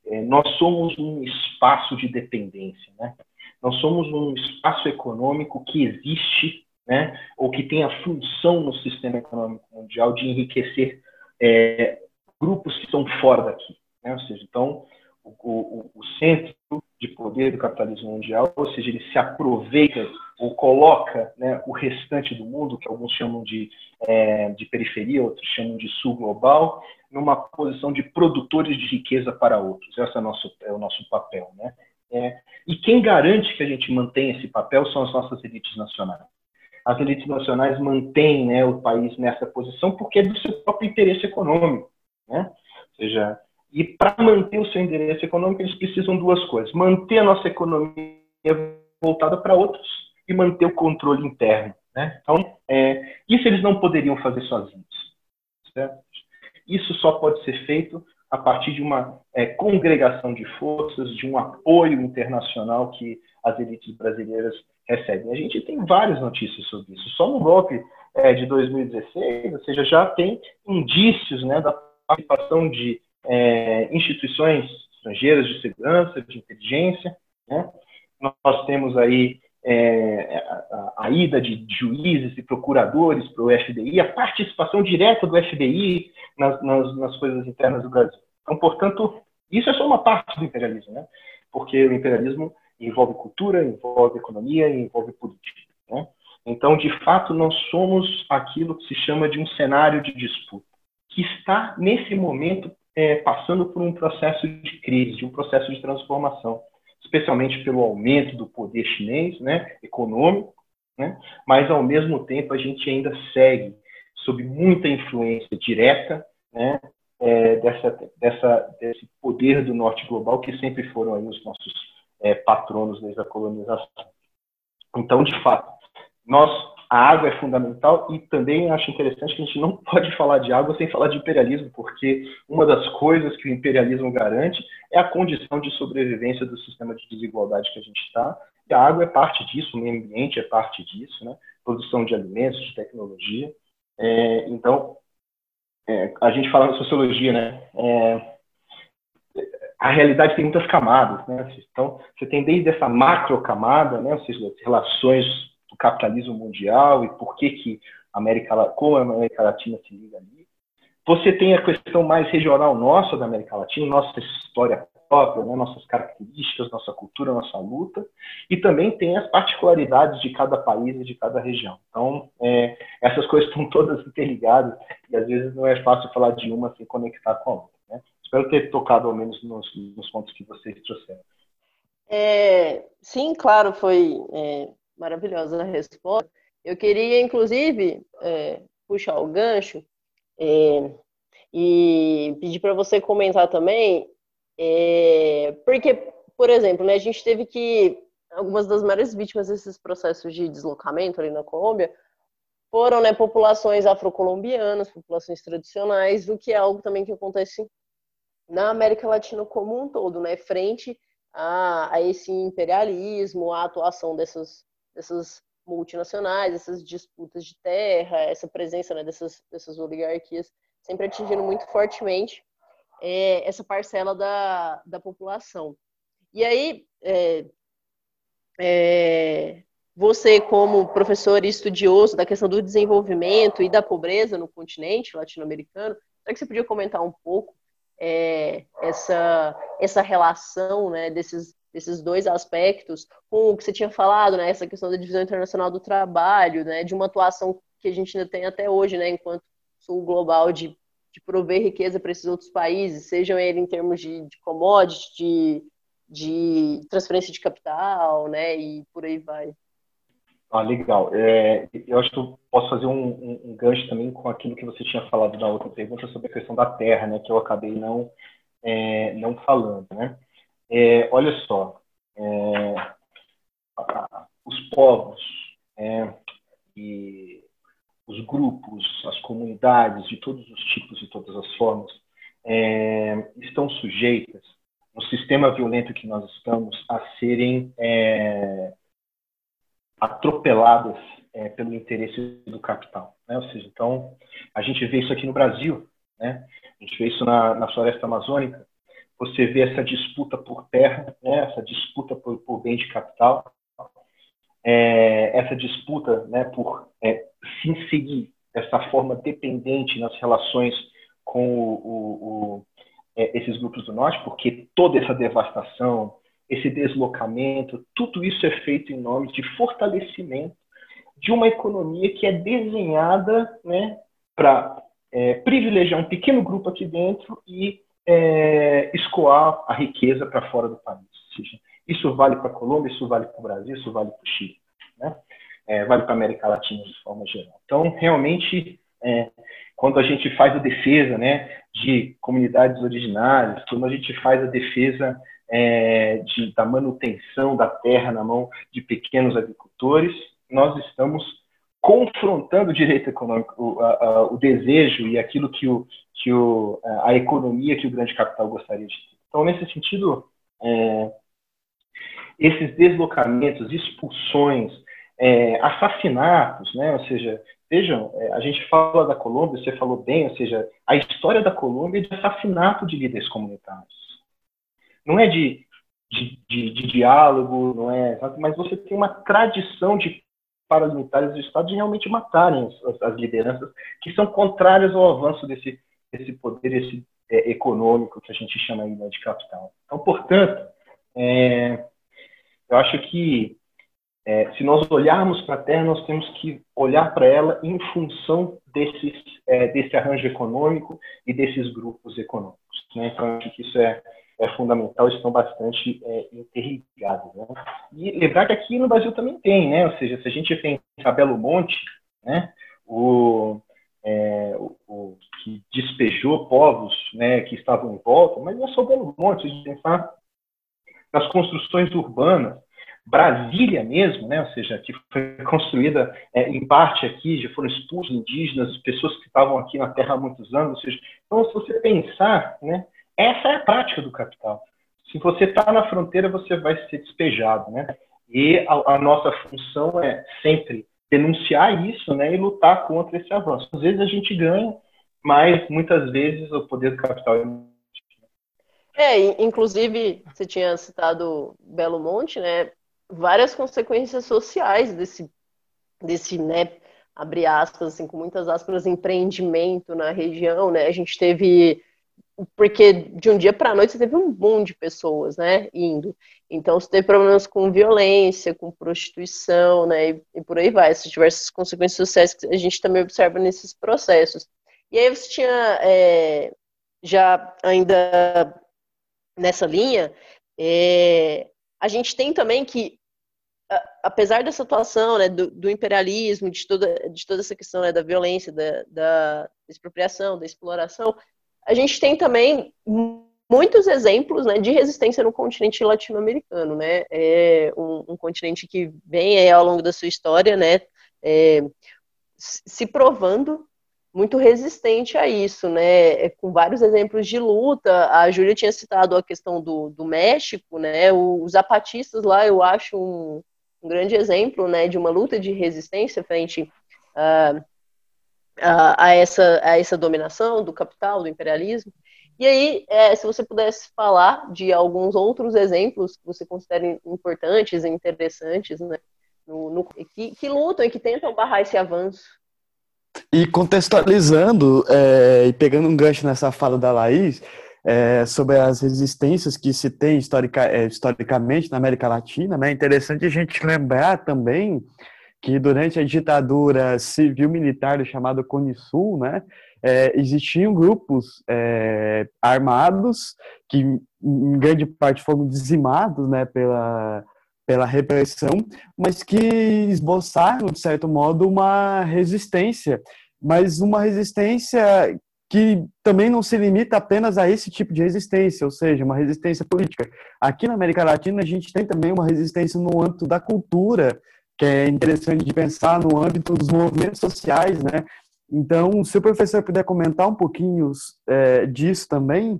é, nós somos um espaço de dependência, né? Nós somos um espaço econômico que existe, né? Ou que tem a função no sistema econômico mundial de enriquecer é, grupos que estão fora daqui, né? Ou seja, então o, o, o centro de poder do capitalismo mundial, ou seja, ele se aproveita ou coloca né, o restante do mundo, que alguns chamam de, é, de periferia, outros chamam de sul global, numa posição de produtores de riqueza para outros. Esse é o nosso, é o nosso papel. Né? É, e quem garante que a gente mantém esse papel são as nossas elites nacionais. As elites nacionais mantêm né, o país nessa posição porque é do seu próprio interesse econômico. Né? Ou seja, e para manter o seu endereço econômico, eles precisam duas coisas: manter a nossa economia voltada para outros e manter o controle interno. Né? Então, é, isso eles não poderiam fazer sozinhos. Certo? Isso só pode ser feito a partir de uma é, congregação de forças, de um apoio internacional que as elites brasileiras recebem. A gente tem várias notícias sobre isso. Só no golpe é, de 2016, ou seja, já tem indícios né, da participação de é, instituições estrangeiras de segurança, de inteligência. Né? Nós temos aí é, a, a, ida de juízes e procuradores para o FBI, a participação direta do FBI nas, nas, nas, coisas internas do Brasil. Então, portanto, isso é só uma parte do imperialismo, né? porque o imperialismo envolve cultura, envolve economia envolve política. Né? Então, de fato, nós somos aquilo que se chama de um cenário de disputa, que está, nesse momento, é, passando por um processo de crise, de um processo de transformação especialmente pelo aumento do poder chinês, né, econômico, né, mas ao mesmo tempo a gente ainda segue sob muita influência direta, né, é, dessa, dessa, desse poder do norte global que sempre foram aí os nossos é, patronos desde a colonização. Então, de fato, nós a água é fundamental e também acho interessante que a gente não pode falar de água sem falar de imperialismo, porque uma das coisas que o imperialismo garante é a condição de sobrevivência do sistema de desigualdade que a gente está. E a água é parte disso, o meio ambiente é parte disso, né? produção de alimentos, de tecnologia. É, então, é, a gente fala na sociologia, né? É, a realidade tem muitas camadas, né? Então, você tem desde essa macro camada, né? Ou seja, as relações capitalismo mundial e por que que América, como a América Latina se liga ali. Você tem a questão mais regional nossa da América Latina, nossa história própria, né, nossas características, nossa cultura, nossa luta, e também tem as particularidades de cada país e de cada região. Então, é, essas coisas estão todas interligadas e às vezes não é fácil falar de uma sem conectar com a outra. Né? Espero ter tocado ao menos nos, nos pontos que vocês trouxeram.
É, sim, claro, foi é, maravilhosa resposta. Eu queria, inclusive, é, puxar o gancho é, e pedir para você comentar também, é, porque, por exemplo, né, a gente teve que algumas das maiores vítimas desses processos de deslocamento ali na Colômbia foram né, populações afrocolombianas, populações tradicionais, o que é algo também que acontece na América Latina como um todo, né, frente a, a esse imperialismo, a atuação dessas dessas multinacionais, essas disputas de terra, essa presença né, dessas, dessas oligarquias, sempre atingindo muito fortemente é, essa parcela da, da população. E aí, é, é, você, como professor e estudioso da questão do desenvolvimento e da pobreza no continente latino-americano, será que você podia comentar um pouco é, essa, essa relação né, desses desses dois aspectos, com o que você tinha falado, né, essa questão da divisão internacional do trabalho, né, de uma atuação que a gente ainda tem até hoje, né, enquanto sul global de, de prover riqueza para esses outros países, sejam ele em termos de, de commodity, de, de transferência de capital, né, e por aí vai.
Ah, legal. É, eu acho que eu posso fazer um, um, um, gancho também com aquilo que você tinha falado na outra pergunta sobre a questão da terra, né, que eu acabei não, é, não falando, né. É, olha só, é, os povos é, e os grupos, as comunidades de todos os tipos e todas as formas é, estão sujeitas, no sistema violento que nós estamos, a serem é, atropeladas é, pelo interesse do capital. Né? Ou seja, então, a gente vê isso aqui no Brasil, né? a gente vê isso na, na floresta amazônica, você vê essa disputa por terra, né, essa disputa por, por bem de capital, é, essa disputa né, por é, se inserir dessa forma dependente nas relações com o, o, o, é, esses grupos do norte, porque toda essa devastação, esse deslocamento, tudo isso é feito em nome de fortalecimento de uma economia que é desenhada né, para é, privilegiar um pequeno grupo aqui dentro e é, escoar a riqueza para fora do país. Seja, isso vale para a Colômbia, isso vale para o Brasil, isso vale para o Chile, né? é, vale para a América Latina de forma geral. Então, realmente, é, quando a gente faz a defesa né, de comunidades originárias, quando a gente faz a defesa é, de, da manutenção da terra na mão de pequenos agricultores, nós estamos confrontando o direito econômico, o, a, a, o desejo e aquilo que, o, que o, a economia que o grande capital gostaria de ter. Então, nesse sentido, é, esses deslocamentos, expulsões, é, assassinatos, né? ou seja, vejam, é, a gente fala da Colômbia, você falou bem, ou seja, a história da Colômbia é de assassinato de líderes comunitários. Não é de, de, de, de diálogo, não é, mas você tem uma tradição de paramilitares do Estado de realmente matarem as, as, lideranças que são contrárias ao avanço desse, desse poder esse, é, econômico que a gente chama aí, né, de capital. Então, portanto, é, eu acho que é, se nós olharmos para a Terra, nós temos que olhar para ela em função desses, é, desse arranjo econômico e desses grupos econômicos. Né? Então, acho que isso é, é fundamental, estão bastante é, interligados. Né? E lembrar que aqui no Brasil também tem, né? ou seja, se a gente pensar Belo Monte, né? o, é, o, o, que despejou povos né, que estavam em volta, mas não é só Belo Monte, se a gente pensar nas construções urbanas, Brasília mesmo, né, ou seja, que foi construída é, em parte aqui, já foram expulsos indígenas, pessoas que estavam aqui na Terra há muitos anos, ou seja, então se você pensar, né, essa é a prática do capital. Se você está na fronteira, você vai ser despejado, né? E a, a, nossa função é sempre denunciar isso, né, e lutar contra esse avanço. Às vezes a gente ganha, mas muitas vezes o poder do capital é
é, inclusive, você tinha citado Belo Monte, né? Várias consequências sociais desse, desse, né, abre aspas, assim, com muitas aspas, empreendimento na região, né? A gente teve porque de um dia para a noite você teve um boom de pessoas, né, indo. Então você teve problemas com violência, com prostituição, né, e, e por aí vai, essas diversas consequências sociais que a gente também observa nesses processos. E aí você tinha é, já ainda nessa linha, é, a gente tem também que, apesar da situação né, do, do, imperialismo, de toda, de toda essa questão né, da violência, da, da expropriação, da exploração, a gente tem também muitos exemplos né, de resistência no continente latino-americano, né? É um, um, continente que vem aí, ao longo da sua história, né, é, se provando muito resistente a isso, né? É, com vários exemplos de luta. A Júlia tinha citado a questão do, do México, né? Os zapatistas lá, eu acho um, um grande exemplo, né, de uma luta de resistência frente uh, a, a, essa, a essa dominação do capital, do imperialismo. E aí, é, se você pudesse falar de alguns outros exemplos que você considera importantes e interessantes, né, no, no, que, que lutam e que tentam barrar esse avanço.
E contextualizando é, e pegando um gancho nessa fala da Laís, é, sobre as resistências que se tem historica, é, historicamente na América Latina, né, é interessante a gente lembrar também que durante a ditadura civil-militar chamada Cone Sul, né, é, existiam grupos é, armados que em grande parte foram dizimados né, pela, pela repressão, mas que esboçaram, de certo modo, uma resistência, mas uma resistência que também não se limita apenas a esse tipo de resistência, ou seja, uma resistência política. Aqui na América Latina, a gente tem também uma resistência no âmbito da cultura, que é interessante de pensar no âmbito dos movimentos sociais, né? Então, se o professor puder comentar um pouquinho é, disso também,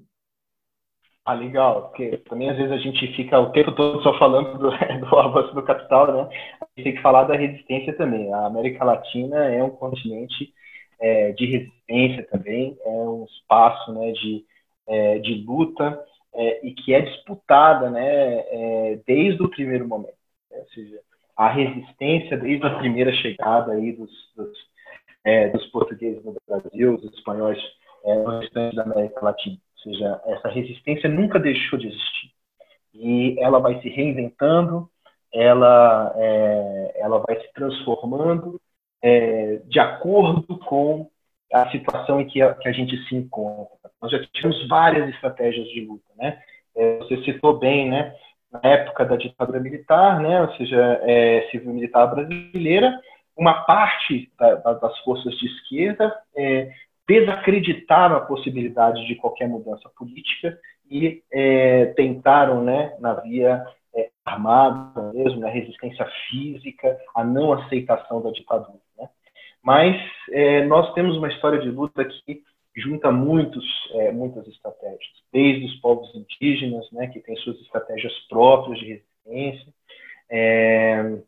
ah, legal, porque também às vezes a gente fica o tempo todo só falando do, do avanço do capital, né? A gente tem que falar da resistência também. A América Latina é um continente é, de resistência também, é um espaço né, de, é, de luta é, e que é disputada né, é, desde o primeiro momento. Né? Ou seja, a resistência desde a primeira chegada aí dos, dos, é, dos portugueses no Brasil, dos espanhóis no restante da América Latina ou seja, essa resistência nunca deixou de existir. E ela vai se reinventando, ela, é, ela vai se transformando é, de acordo com a situação em que a, que a, gente se encontra. Nós já tivemos várias estratégias de luta, né? É, você citou bem, né? Na época da ditadura militar, né? Ou seja, é, civil-militar brasileira, uma parte da, da, das forças de esquerda é, desacreditaram a possibilidade de qualquer mudança política e é, tentaram, né, na via é, armada mesmo, na resistência física, a não aceitação da ditadura. Né? Mas é, nós temos uma história de luta que junta muitos, é, muitas estratégias, desde os povos indígenas, né, que têm suas estratégias próprias de resistência, é,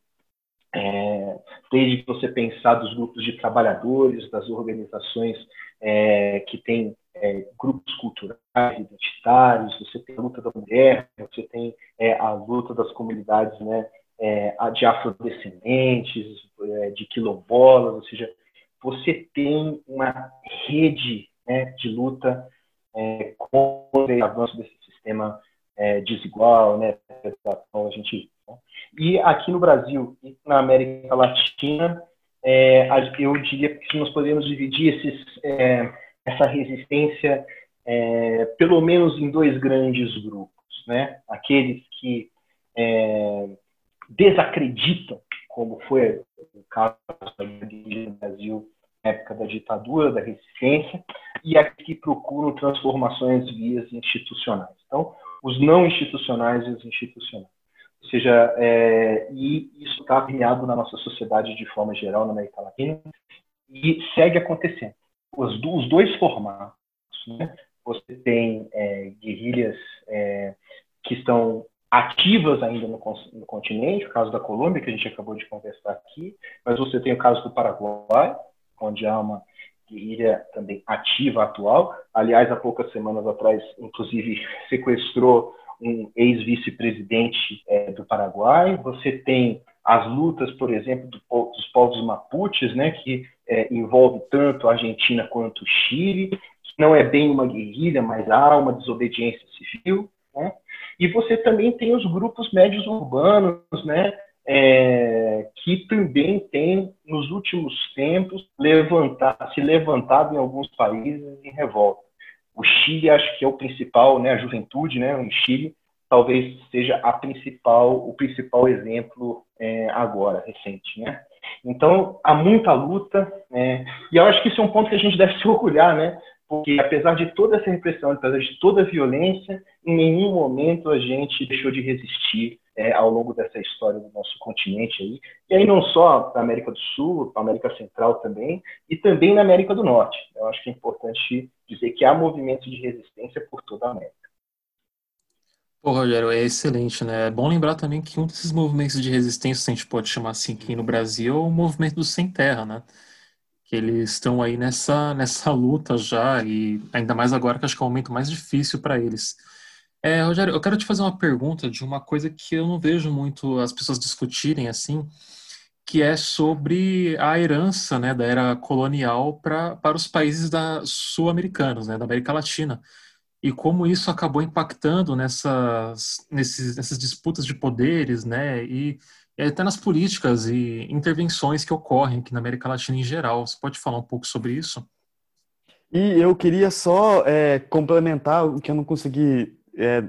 é, desde você pensar dos grupos de trabalhadores, das organizações é, que têm é, grupos culturais, identitários, você tem a luta da mulher, você tem é, a luta das comunidades né, de afrodescendentes, de quilombolas, ou seja, você tem uma rede né, de luta é, contra o avanço desse sistema é, desigual, né, a gente né. E aqui no Brasil e na América Latina, é, eu diria que nós podemos dividir esses, é, essa resistência é, pelo menos em dois grandes grupos, né? Aqueles que é, desacreditam, como foi o caso do Brasil época da ditadura, da resistência, e aqueles que procuram transformações vias institucionais. Então, os não institucionais e os institucionais. Ou seja, é, e isso está alinhado na nossa sociedade de forma geral, na América Latina, e segue acontecendo. Os, os dois formatos, né? você tem é, guerrilhas é, que estão ativas ainda no, no, continente, o caso da Colômbia, que a gente acabou de conversar aqui, mas você tem o caso do Paraguai, onde há uma guerrilha também ativa, atual. Aliás, há poucas semanas atrás, inclusive, sequestrou um ex-vice-presidente é, do Paraguai. Você tem as lutas, por exemplo, do, dos povos mapuches, né, que é, envolve tanto a Argentina quanto o Chile, que não é bem uma guerrilha, mas há uma desobediência civil. Né? E você também tem os grupos médios urbanos, né, é, que também tem, nos últimos tempos, levantar, se levantado em alguns países em revolta. O Chile acho que é o principal, né, a juventude, né, o Chile talvez seja a principal, o principal exemplo é, agora recente, né? Então há muita luta, né? e eu acho que isso é um ponto que a gente deve se orgulhar, né? Porque apesar de toda essa repressão, apesar de toda a violência, em nenhum momento a gente deixou de resistir é, ao longo dessa história do nosso continente aí, e aí não só na América do Sul, na América Central também, e também na América do Norte. Eu acho que é importante dizer que há movimentos de resistência por toda a América.
Pô, Rogério, é excelente, né? É bom lembrar também que um desses movimentos de resistência, se a gente pode chamar assim aqui no Brasil, é o movimento do Sem Terra, né? Que eles estão aí nessa, nessa luta já, e ainda mais agora que acho que é o momento mais difícil para eles. É, Rogério, eu quero te fazer uma pergunta de uma coisa que eu não vejo muito as pessoas discutirem assim, que é sobre a herança, né, da era colonial pra, para os países sul-americanos, né, da América Latina e como isso acabou impactando nessas, nesses, nessas disputas de poderes, né, e, e, até nas políticas e intervenções que ocorrem aqui na América Latina em geral. Você pode falar um pouco sobre isso?
E eu queria só é, complementar o que eu não consegui, é,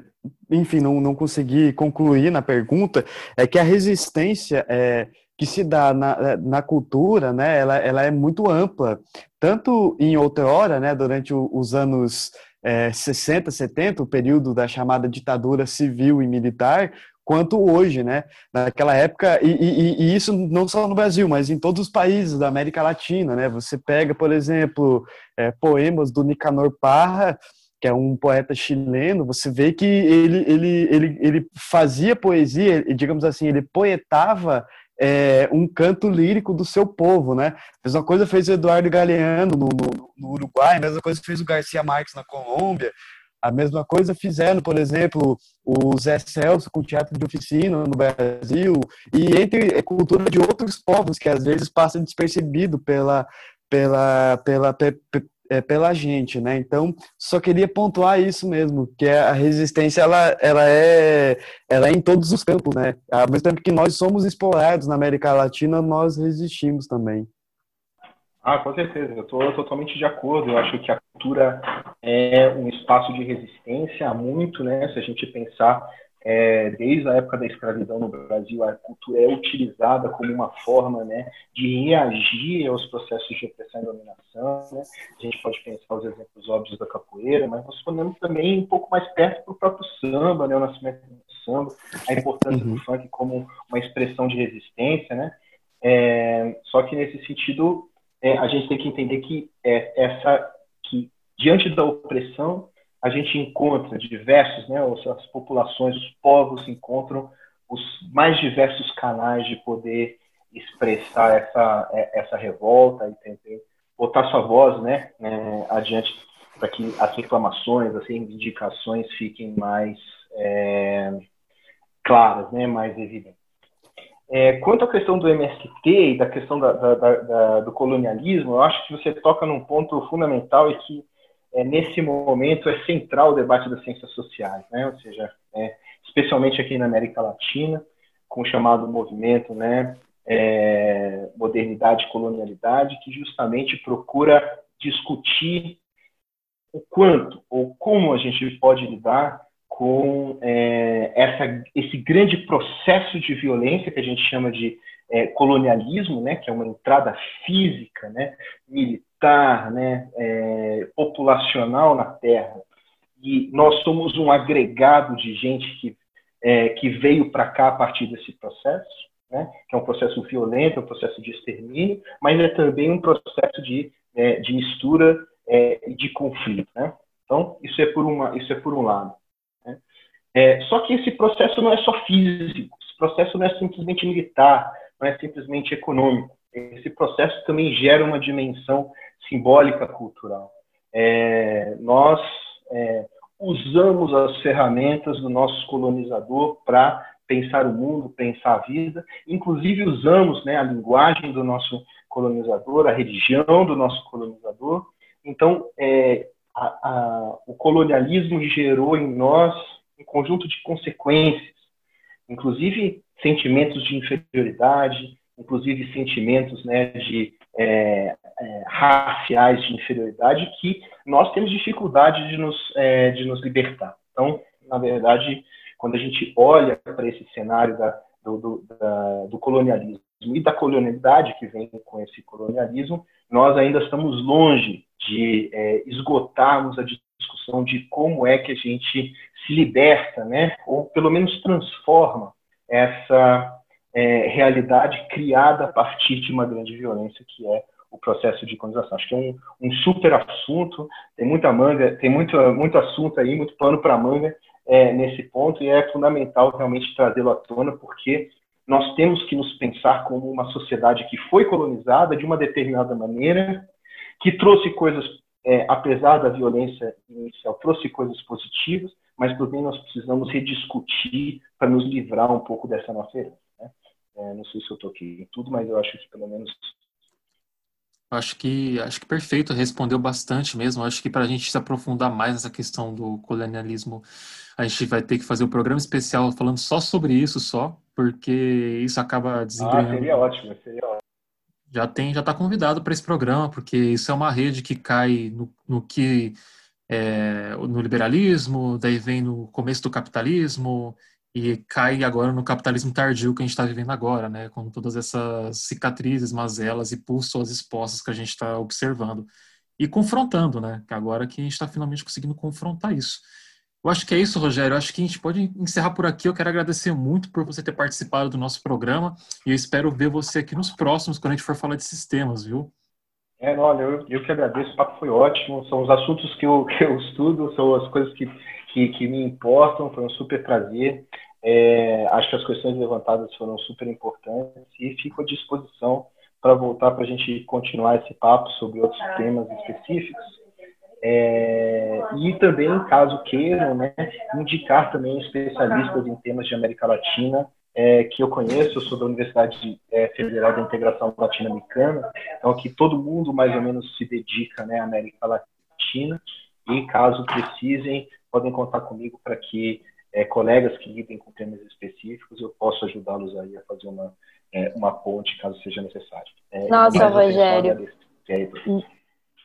enfim, não, não consegui concluir na pergunta, é que a resistência é, que se dá na, na cultura, né, ela, ela é muito ampla, tanto em outrora, né, durante os anos é, 60, 70, o período da chamada ditadura civil e militar, quanto hoje, né? Naquela época, e, e, e, isso não só no Brasil, mas em todos os países da América Latina, né? Você pega, por exemplo, é, poemas do Nicanor Parra, que é um poeta chileno, você vê que ele, ele, ele, ele fazia poesia, digamos assim, ele poetava é, um canto lírico do seu povo, né? A mesma coisa fez o Eduardo Galeano no, no, no, Uruguai, a mesma coisa fez o Garcia Marques na Colômbia, a mesma coisa fizeram, por exemplo, o Zé Celso com teatro de oficina no Brasil, e entre a cultura de outros povos que às vezes passam despercebido pela, pela, pela, é, pela gente, né? Então, só queria pontuar isso mesmo, que é a resistência ela, ela é ela é em todos os campos, né? Ao mesmo tempo que nós somos explorados na América Latina, nós resistimos também.
Ah, com certeza, eu estou totalmente de acordo. Eu acho que a cultura é um espaço de resistência muito, né? Se a gente pensar é, desde a época da escravidão no Brasil, a cultura é utilizada como uma forma né, de reagir aos processos de repressão e dominação. Né? A gente pode pensar os exemplos óbvios da capoeira, mas nós podemos também um pouco mais perto para o próprio samba, né, o nascimento do samba, a importância uhum. do funk como uma expressão de resistência. Né? É, só que nesse sentido, é, a gente tem que entender que é, essa que diante da opressão a gente encontra diversos, né, as populações, os povos encontram os mais diversos canais de poder expressar essa, é, essa revolta e tentar botar sua voz né, é, adiante para que as reclamações, as reivindicações fiquem mais é, claras, né, mais evidentes. É, quanto à questão do MST e da questão da, da, da, do colonialismo, eu acho que você toca num ponto fundamental e que é, nesse momento é central o debate das ciências sociais, né? ou seja, é, especialmente aqui na América Latina, com o chamado movimento né, é, Modernidade e Colonialidade, que justamente procura discutir o quanto ou como a gente pode lidar com é, essa, esse grande processo de violência que a gente chama de é, colonialismo, né, que é uma entrada física, né, militar, militar, né, é, populacional na Terra, e nós somos um agregado de gente que, é, que veio para cá a partir desse processo, né, que é um processo violento, é um processo de extermínio, mas é também um processo de, é, de mistura é, e de conflito. Né? Então, isso é por, uma, isso é por um lado. Né? É, só que esse processo não é só físico, esse processo não é simplesmente militar, não é simplesmente econômico. Esse processo também gera uma dimensão simbólica cultural. É, nós é, usamos as ferramentas do nosso colonizador para pensar o mundo, pensar a vida, inclusive usamos né, a linguagem do nosso colonizador, a religião do nosso colonizador. Então, é, a, a, o colonialismo gerou em nós um conjunto de consequências, inclusive sentimentos de inferioridade, inclusive sentimentos né, de é, é, raciais de inferioridade que nós temos dificuldade de nos, é, de nos libertar. Então, na verdade, quando a gente olha para esse cenário da, do, do, da, do, colonialismo e da colonialidade que vem com esse colonialismo, nós ainda estamos longe de é, esgotarmos a discussão de como é que a gente se liberta, né, ou pelo menos transforma essa é, realidade criada a partir de uma grande violência que é o processo de colonização. Acho que é um, um super assunto, tem muita manga, tem muito, muito assunto aí, muito pano para manga é, nesse ponto, e é fundamental realmente trazê-lo à tona, porque nós temos que nos pensar como uma sociedade que foi colonizada de uma determinada maneira, que trouxe coisas, é, apesar da violência inicial, trouxe coisas positivas, mas também nós precisamos rediscutir para nos livrar um pouco dessa nossa herança. É, não sei se eu toquei em tudo, mas eu acho que pelo menos
Acho que acho que perfeito, respondeu bastante mesmo. Acho que para a gente se aprofundar mais nessa questão do colonialismo, a gente vai ter que fazer um programa especial falando só sobre isso, só, porque isso acaba
desembrenhando. Ah, seria ótimo, seria ótimo.
Já tem, já está convidado para esse programa, porque isso é uma rede que cai no, no que é, no liberalismo, daí vem no começo do capitalismo, e cai agora no capitalismo tardio que a gente está vivendo agora, né? Com todas essas cicatrizes, mazelas e pulsos expostas que a gente está observando e confrontando, né? Agora que a gente está finalmente conseguindo confrontar isso. Eu acho que é isso, Rogério. Eu acho que a gente pode encerrar por aqui. Eu quero agradecer muito por você ter participado do nosso programa e eu espero ver você aqui nos próximos quando a gente for falar de sistemas, viu?
É, olha, eu, eu que agradeço. O papo foi ótimo. São os assuntos que eu, que eu estudo, são as coisas que que, que me importam, foi um super prazer. É, acho que as questões levantadas foram super importantes e fico à disposição para voltar para a gente continuar esse papo sobre outros temas específicos. É, e também, caso queiram, né, indicar também especialistas em temas de América Latina é, que eu conheço, eu sou da Universidade é, Federal da Integração Latino-Americana, então aqui todo mundo mais ou menos se dedica né, à América Latina, e caso precisem, podem contar comigo para que é, colegas que lidem com temas específicos eu possa ajudá-los aí a fazer uma, é, uma ponte caso seja necessário.
É, Nossa, Rogério.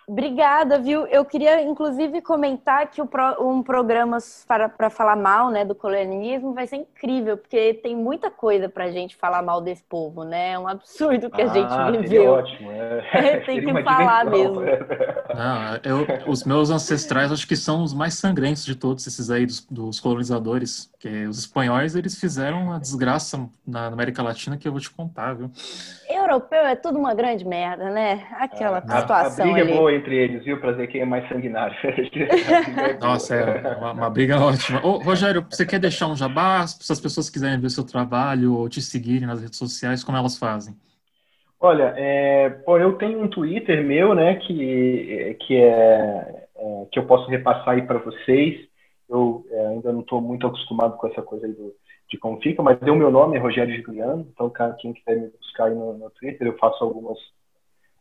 Obrigada, viu? Eu queria, inclusive, comentar que um programa para, para falar mal né, do colonialismo vai ser incrível, porque tem muita coisa para a gente falar mal desse povo, né? É um absurdo que a gente
Ah,
viveu.
ótimo. É.
tem
Seria
que falar
dimensão.
mesmo.
Não, eu- os meus ancestrais acho que são os mais sangrentos de todos esses aí dos, dos colonizadores, porque os espanhóis eles fizeram uma desgraça na América Latina que eu vou te contar, viu?
Europeu é tudo uma grande merda, né? Aquela
A, a
situação
briga
ali.
é boa entre eles, viu? Pra ver quem é mais sanguinário.
Nossa, é uma, uma briga ótima. Ô, Rogério, você quer deixar um jabá? Se as pessoas quiserem ver o seu trabalho ou te seguirem nas redes sociais, como elas fazem?
Olha, é, pô, eu tenho um Twitter meu, né, que, que, é, é, que eu posso repassar aí para vocês. Eu é, ainda não estou muito acostumado com essa coisa aí do, de como fica, mas o meu nome é Rogério Giuliano, então quem quiser me buscar aí no, no Twitter, eu faço algumas,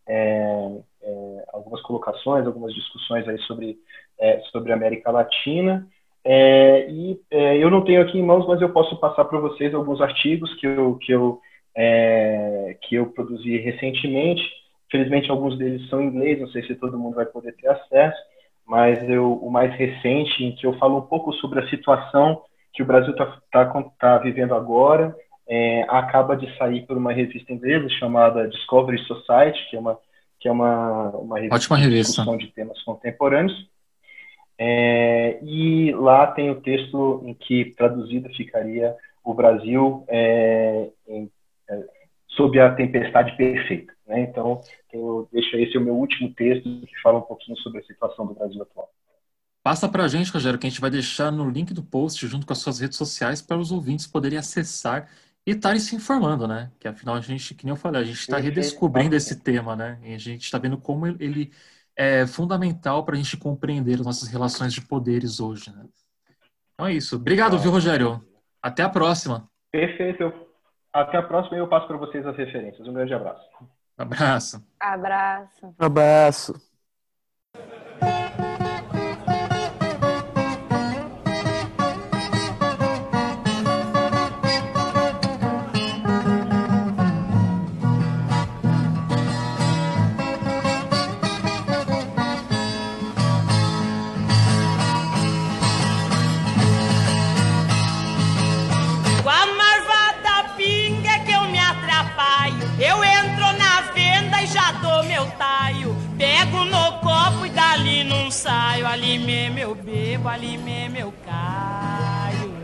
é, é, algumas colocações, algumas discussões aí sobre, é, sobre a América Latina. É, e é, eu não tenho aqui em mãos, mas eu posso passar para vocês alguns artigos que eu, que eu é, que eu produzi recentemente. Felizmente, alguns deles são em inglês, não sei se todo mundo vai poder ter acesso, mas eu, o mais recente, em que eu falo um pouco sobre a situação que o Brasil está tá, tá vivendo agora, é, acaba de sair por uma revista inglesa chamada Discovery Society, que é uma, que é uma, uma revista
Ótima
de
revista.
de temas contemporâneos. É, e lá tem o texto em que traduzido ficaria o Brasil é, em sob a tempestade perfeita. Né? Então, eu deixo esse é o meu último texto que fala um pouquinho sobre a situação do Brasil atual.
Passa pra gente, Rogério, que a gente vai deixar no link do post junto com as suas redes sociais para os ouvintes poderem acessar e estarem se informando, né? Que afinal a gente, que nem eu falei, a gente está redescobrindo esse tema, né? E a gente está vendo como ele é fundamental para a gente compreender as nossas relações de poderes hoje, né? Então é isso. Obrigado, viu, Rogério? Até a próxima.
Perfeito. Eu- Até a próxima e eu passo para vocês as referências. Um grande abraço.
Abraço.
Abraço.
Abraço.
Saio. Ali mesmo eu bebo, ali mesmo eu caio.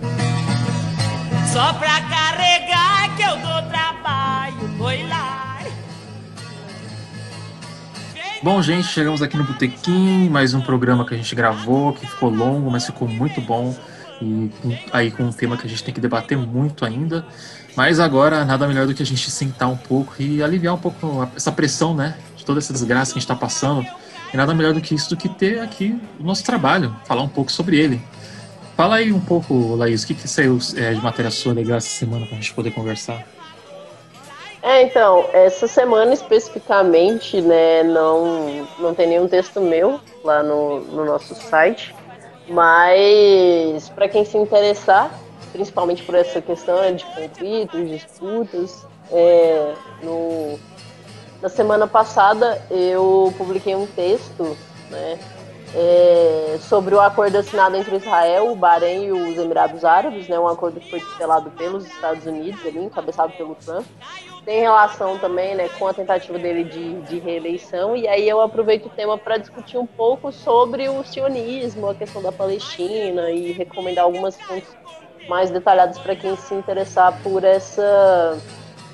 Só pra carregar que eu dou trabalho. Oi lá.
Bom, gente, chegamos aqui no Botequim, mais um programa que a gente gravou, que ficou longo, mas ficou muito bom. E aí com um tema que a gente tem que debater muito ainda. Mas agora, nada melhor do que a gente sentar um pouco e aliviar um pouco essa pressão, né? De toda essa desgraça que a gente está passando. E nada melhor do que isso, do que ter aqui o nosso trabalho, falar um pouco sobre ele. Fala aí um pouco, Laís, o que, que saiu é, de matéria sua legal essa semana pra gente poder conversar?
É, então, essa semana especificamente, né, não, não tem nenhum texto meu lá no, no nosso site, mas para quem se interessar, principalmente por essa questão né, de conflitos, disputas, é, no, na semana passada eu publiquei um texto, né, é, sobre o acordo assinado entre Israel, o Bahrein e os Emirados Árabes, né, um acordo que foi tutelado pelos Estados Unidos, ali, encabeçado pelo Trump. Tem relação também né, com a tentativa dele de, de reeleição, e aí eu aproveito o tema para discutir um pouco sobre o sionismo, a questão da Palestina e recomendar algumas fontes mais detalhadas para quem se interessar por essa,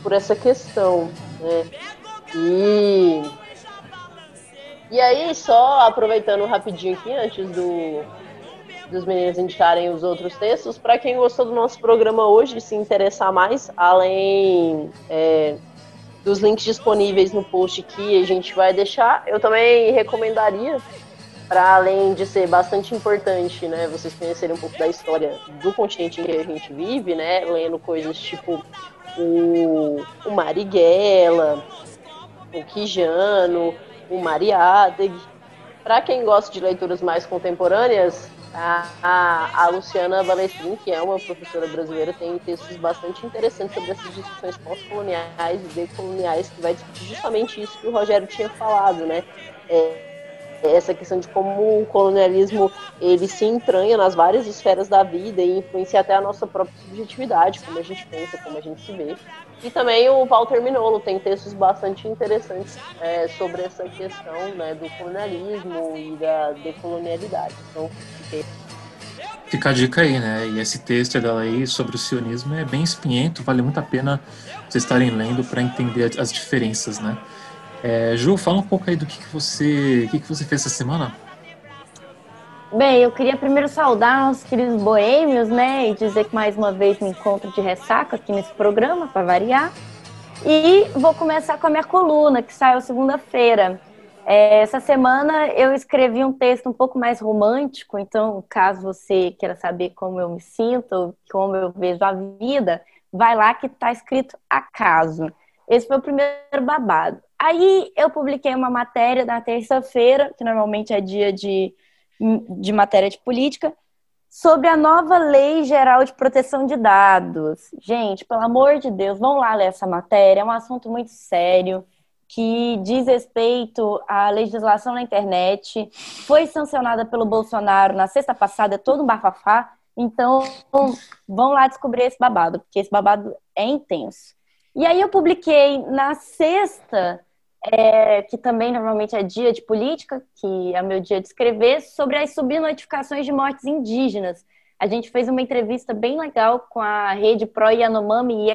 por essa questão. Né? E e aí, só aproveitando rapidinho aqui, antes do, dos meninos indicarem os outros textos, para quem gostou do nosso programa hoje, se interessar mais, além é, dos links disponíveis no post que a gente vai deixar, eu também recomendaria, para além de ser bastante importante, né, vocês conhecerem um pouco da história do continente em que a gente vive, né, lendo coisas tipo o, o Marighella, o Quijano, o Mariátegui. Para quem gosta de leituras mais contemporâneas, a, a, a Luciana Balestrin, que é uma professora brasileira, tem textos bastante interessantes sobre essas discussões pós-coloniais e decoloniais, que vai discutir justamente isso que o Rogério tinha falado, né? É, essa questão de como o colonialismo ele se entranha nas várias esferas da vida e influencia até a nossa própria subjetividade, como a gente pensa, como a gente se vê. E também o Walter Minolo tem textos bastante interessantes é, sobre essa questão né, do colonialismo e da decolonialidade. Então, fiquei
Fica a dica aí, né? E esse texto dela aí sobre o sionismo é bem espinhento, vale muito a pena vocês estarem lendo para entender as diferenças, né? É, Ju, fala um pouco aí do que, que você, que, que você fez essa semana.
Bem, eu queria primeiro saudar os queridos boêmios, né? E dizer que mais uma vez me encontro de ressaca aqui nesse programa, para variar. E vou começar com a minha coluna, que saiu segunda-feira. É, essa semana eu escrevi um texto um pouco mais romântico, então, caso você queira saber como eu me sinto, como eu vejo a vida, vai lá que está escrito acaso. Esse foi o primeiro babado. Aí eu publiquei uma matéria na terça-feira, que normalmente é dia de, de matéria de política, sobre a nova Lei Geral de Proteção de Dados. Gente, pelo amor de Deus, vão lá ler essa matéria, é um assunto muito sério que diz respeito à legislação na internet, foi sancionada pelo Bolsonaro na sexta passada, é todo um bafafá. Então, vão lá descobrir esse babado, porque esse babado é intenso. E aí eu publiquei na sexta, é, que também normalmente é dia de política, que é o meu dia de escrever, sobre as subnotificações de mortes indígenas. A gente fez uma entrevista bem legal com a rede Pro Yanomami e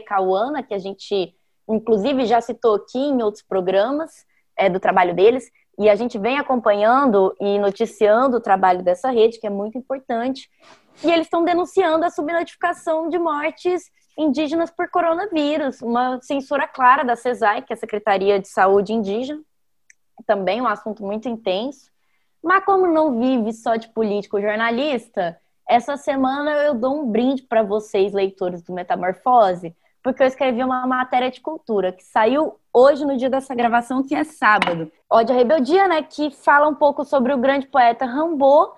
que a gente inclusive já citou aqui em outros programas é, do trabalho deles, e a gente vem acompanhando e noticiando o trabalho dessa rede, que é muito importante. E eles estão denunciando a subnotificação de mortes indígenas por coronavírus, uma censura clara da CESAI, que é a Secretaria de Saúde Indígena, também um assunto muito intenso. Mas como não vive só de político jornalista, essa semana eu dou um brinde para vocês, leitores do Metamorfose, porque eu escrevi uma matéria de cultura que saiu hoje no dia dessa gravação, que é sábado. Ódio à Rebeldia, né? Que fala um pouco sobre o grande poeta Rambo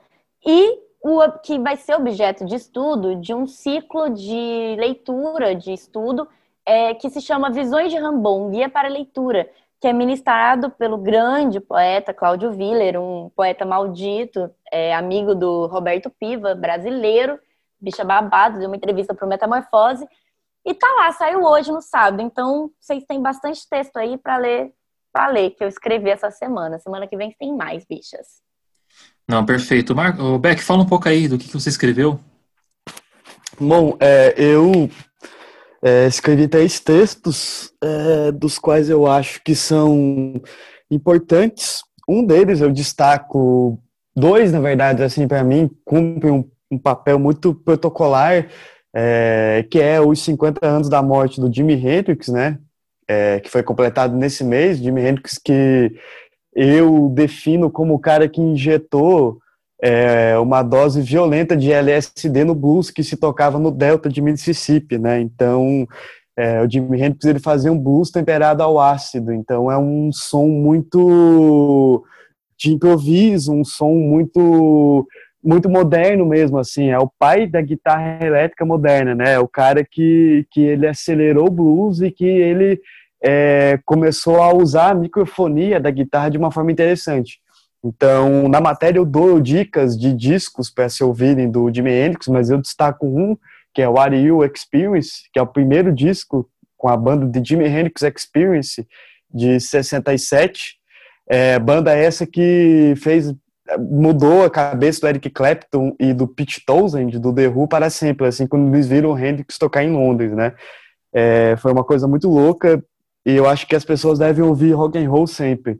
e o que vai ser objeto de estudo de um ciclo de leitura, de estudo, é, que se chama Visões de Rambo, um guia para leitura, que é ministrado pelo grande poeta Cláudio Willer, um poeta maldito, é, amigo do Roberto Piva, brasileiro, bicha babado, deu uma entrevista para o Metamorfose, e tá lá, saiu hoje no sábado. Então, vocês têm bastante texto aí para ler, para ler, que eu escrevi essa semana. Semana que vem tem mais, bichas.
Não, perfeito. Marco, Beck, fala um pouco aí do que, que você escreveu.
Bom, é, eu é, escrevi três textos, é, dos quais eu acho que são importantes. Um deles eu destaco, dois, na verdade, assim, para mim, cumprem um, um papel muito protocolar é, que é os 50 anos da morte do Jimi Hendrix, né? É, que foi completado nesse mês. Jimi Hendrix, que eu defino como o cara que injetou é, uma dose violenta de LSD no blues que se tocava no delta de Mississippi, né? Então, é, o Jimi Hendrix ele fazia um blues temperado ao ácido, então é um som muito de improviso, um som muito muito moderno mesmo, assim, é o pai da guitarra elétrica moderna, né? É o cara que, que ele acelerou o blues e que ele é, começou a usar a microfonia da guitarra de uma forma interessante. Então, na matéria eu dou dicas de discos para se ouvirem do Jimi Hendrix, mas eu destaco um, que é o Are You Experience, que é o primeiro disco com a banda de Jimi Hendrix Experience, de 67. É, banda essa que fez mudou a cabeça do Eric Clapton e do Pete Townshend, do The Who, para sempre, assim, quando eles viram o Hendrix tocar em Londres, né? É, foi uma coisa muito louca e eu acho que as pessoas devem ouvir rock and roll sempre.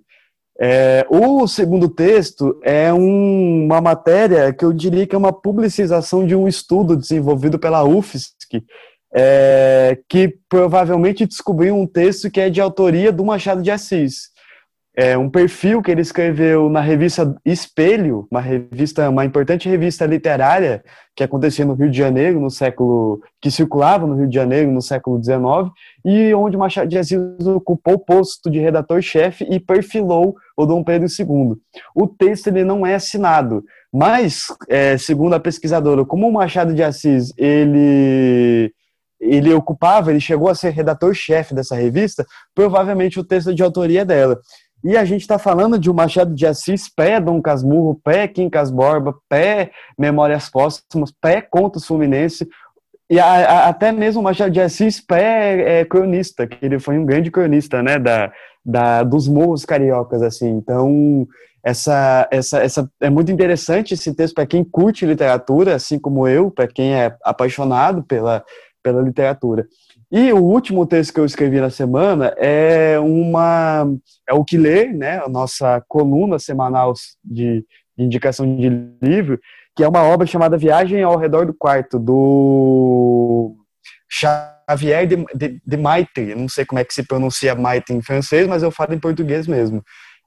É, o segundo texto é um, uma matéria que eu diria que é uma publicização de um estudo desenvolvido pela UFSC, é, que provavelmente descobriu um texto que é de autoria do Machado de Assis é, um perfil que ele escreveu na revista Espelho, uma revista, uma importante revista literária que acontecia no Rio de Janeiro no século, que circulava no Rio de Janeiro no século XIX e onde Machado de Assis ocupou o posto de redator-chefe e perfilou o Dom Pedro II. O texto ele não é assinado, mas é, segundo a pesquisadora, como o Machado de Assis ele ele ocupava, ele chegou a ser redator-chefe dessa revista, provavelmente o texto é de autoria dela. E a gente está falando de um Machado de Assis, pé Dom Casmurro, pé Quincas Borba, pé Memórias Póstumas, pé Contos Fluminense, e a, a, até mesmo o Machado de Assis, pé é, cronista, que ele foi um grande cronista, né, da, da, dos morros cariocas, assim. Então, essa, essa, essa é muito interessante esse texto para quem curte literatura, assim como eu, para quem é apaixonado pela, pela literatura. E o último texto que eu escrevi na semana é uma é o que ler, né, a nossa coluna semanal de, de indicação de livro, que é uma obra chamada Viagem ao redor do quarto do Xavier de, de, de Maitre, não sei como é que se pronuncia Maitre em francês, mas eu falo em português mesmo.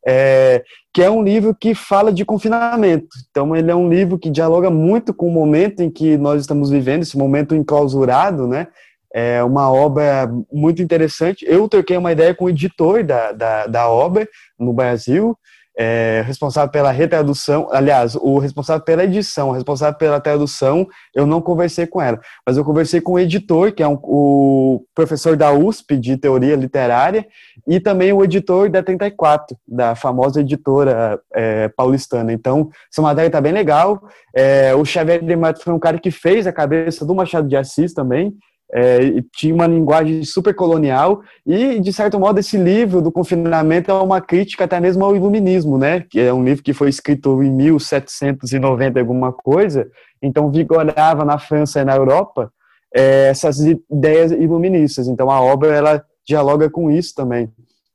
É, que é um livro que fala de confinamento. Então, ele é um livro que dialoga muito com o momento em que nós estamos vivendo, esse momento enclausurado, né? É uma obra muito interessante. Eu troquei uma ideia com o editor da, da, da obra no Brasil, é, responsável pela retradução, aliás, o responsável pela edição, responsável pela tradução, eu não conversei com ela, mas eu conversei com o editor, que é um, o professor da USP de teoria literária, e também o editor da 34, da famosa editora é, paulistana. Então, essa matéria está bem legal. É, o Xavier de Mato foi um cara que fez a cabeça do Machado de Assis também, é, tinha uma linguagem super colonial e, de certo modo, esse livro do confinamento é uma crítica até mesmo ao iluminismo, né? Que é um livro que foi escrito em 1790 alguma coisa, então vigorava na França e na Europa é, essas ideias iluministas. Então a obra ela dialoga com isso também.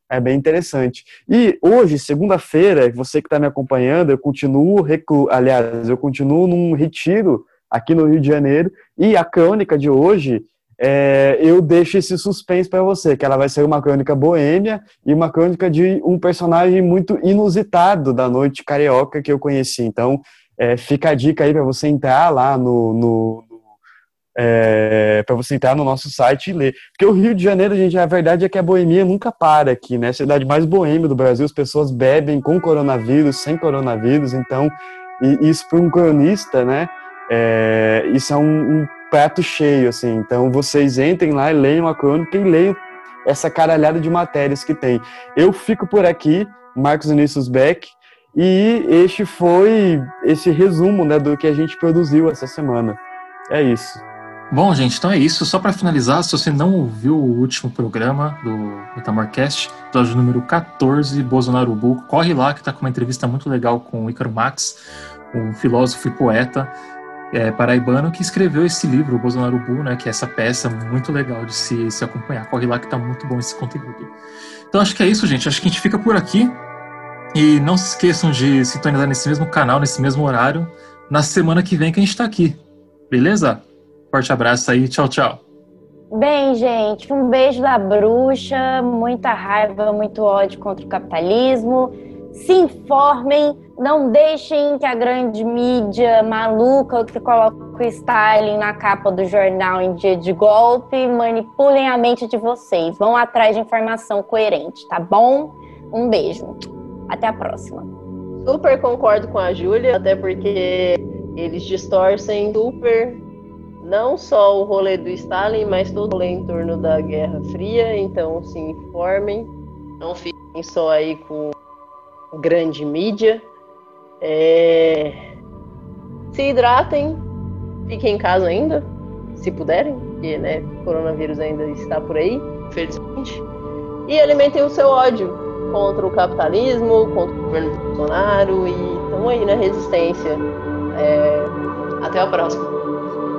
É bem interessante. E hoje, segunda-feira, você que está me acompanhando, eu continuo, reclu... aliás, eu continuo num retiro aqui no Rio de Janeiro e a crônica de hoje é, eu deixo esse suspense para você, que ela vai ser uma crônica boêmia e uma crônica de um personagem muito inusitado da noite carioca que eu conheci. Então, é, fica a dica aí para você entrar lá no, no é, para você entrar no nosso site e ler. Porque o Rio de Janeiro, gente, a verdade é que a boemia nunca para aqui, né? A cidade mais boêmia do Brasil, as pessoas bebem com coronavírus, sem coronavírus, então, e, isso para um cronista, né? É, isso é um, um prato cheio, assim. Então vocês entrem lá e leiam a crônica e leiam essa caralhada de matérias que tem. Eu fico por aqui, Marcos Vinícius Beck, e este foi esse resumo né, do que a gente produziu essa semana. É isso.
Bom, gente, então é isso. Só para finalizar, se você não ouviu o último programa do Metamorcast, episódio número 14, Bolsonaro Bull, corre lá que está com uma entrevista muito legal com o Ícaro Max, um filósofo e poeta é, paraibano que escreveu esse livro, o Bolsonaro Bull, né, que é essa peça muito legal de se, se acompanhar. Corre lá que tá muito bom esse conteúdo. Então acho que é isso, gente. Acho que a gente fica por aqui. E não se esqueçam de sintonizar nesse mesmo canal, nesse mesmo horário, na semana que vem que a gente tá aqui. Beleza? Forte abraço aí. Tchau, tchau.
Bem, gente, um beijo da bruxa, muita raiva, muito ódio contra o capitalismo. Se informem, não deixem que a grande mídia maluca que coloca o Stalin na capa do jornal em dia de golpe manipulem a mente de vocês. Vão atrás de informação coerente, tá bom? Um beijo. Até a próxima.
Super concordo com a Júlia, até porque eles distorcem super não só o rolê do Stalin, mas todo o rolê em torno da Guerra Fria. Então se informem, não fiquem só aí com grande mídia. É... Se hidratem, fiquem em casa ainda, se puderem, porque né, coronavírus ainda está por aí, felizmente. E alimentem o seu ódio contra o capitalismo, contra o governo Bolsonaro e estamos aí na resistência. É... Até a próxima.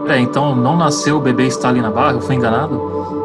É, então não nasceu o bebê Stalin na barra, eu fui enganado?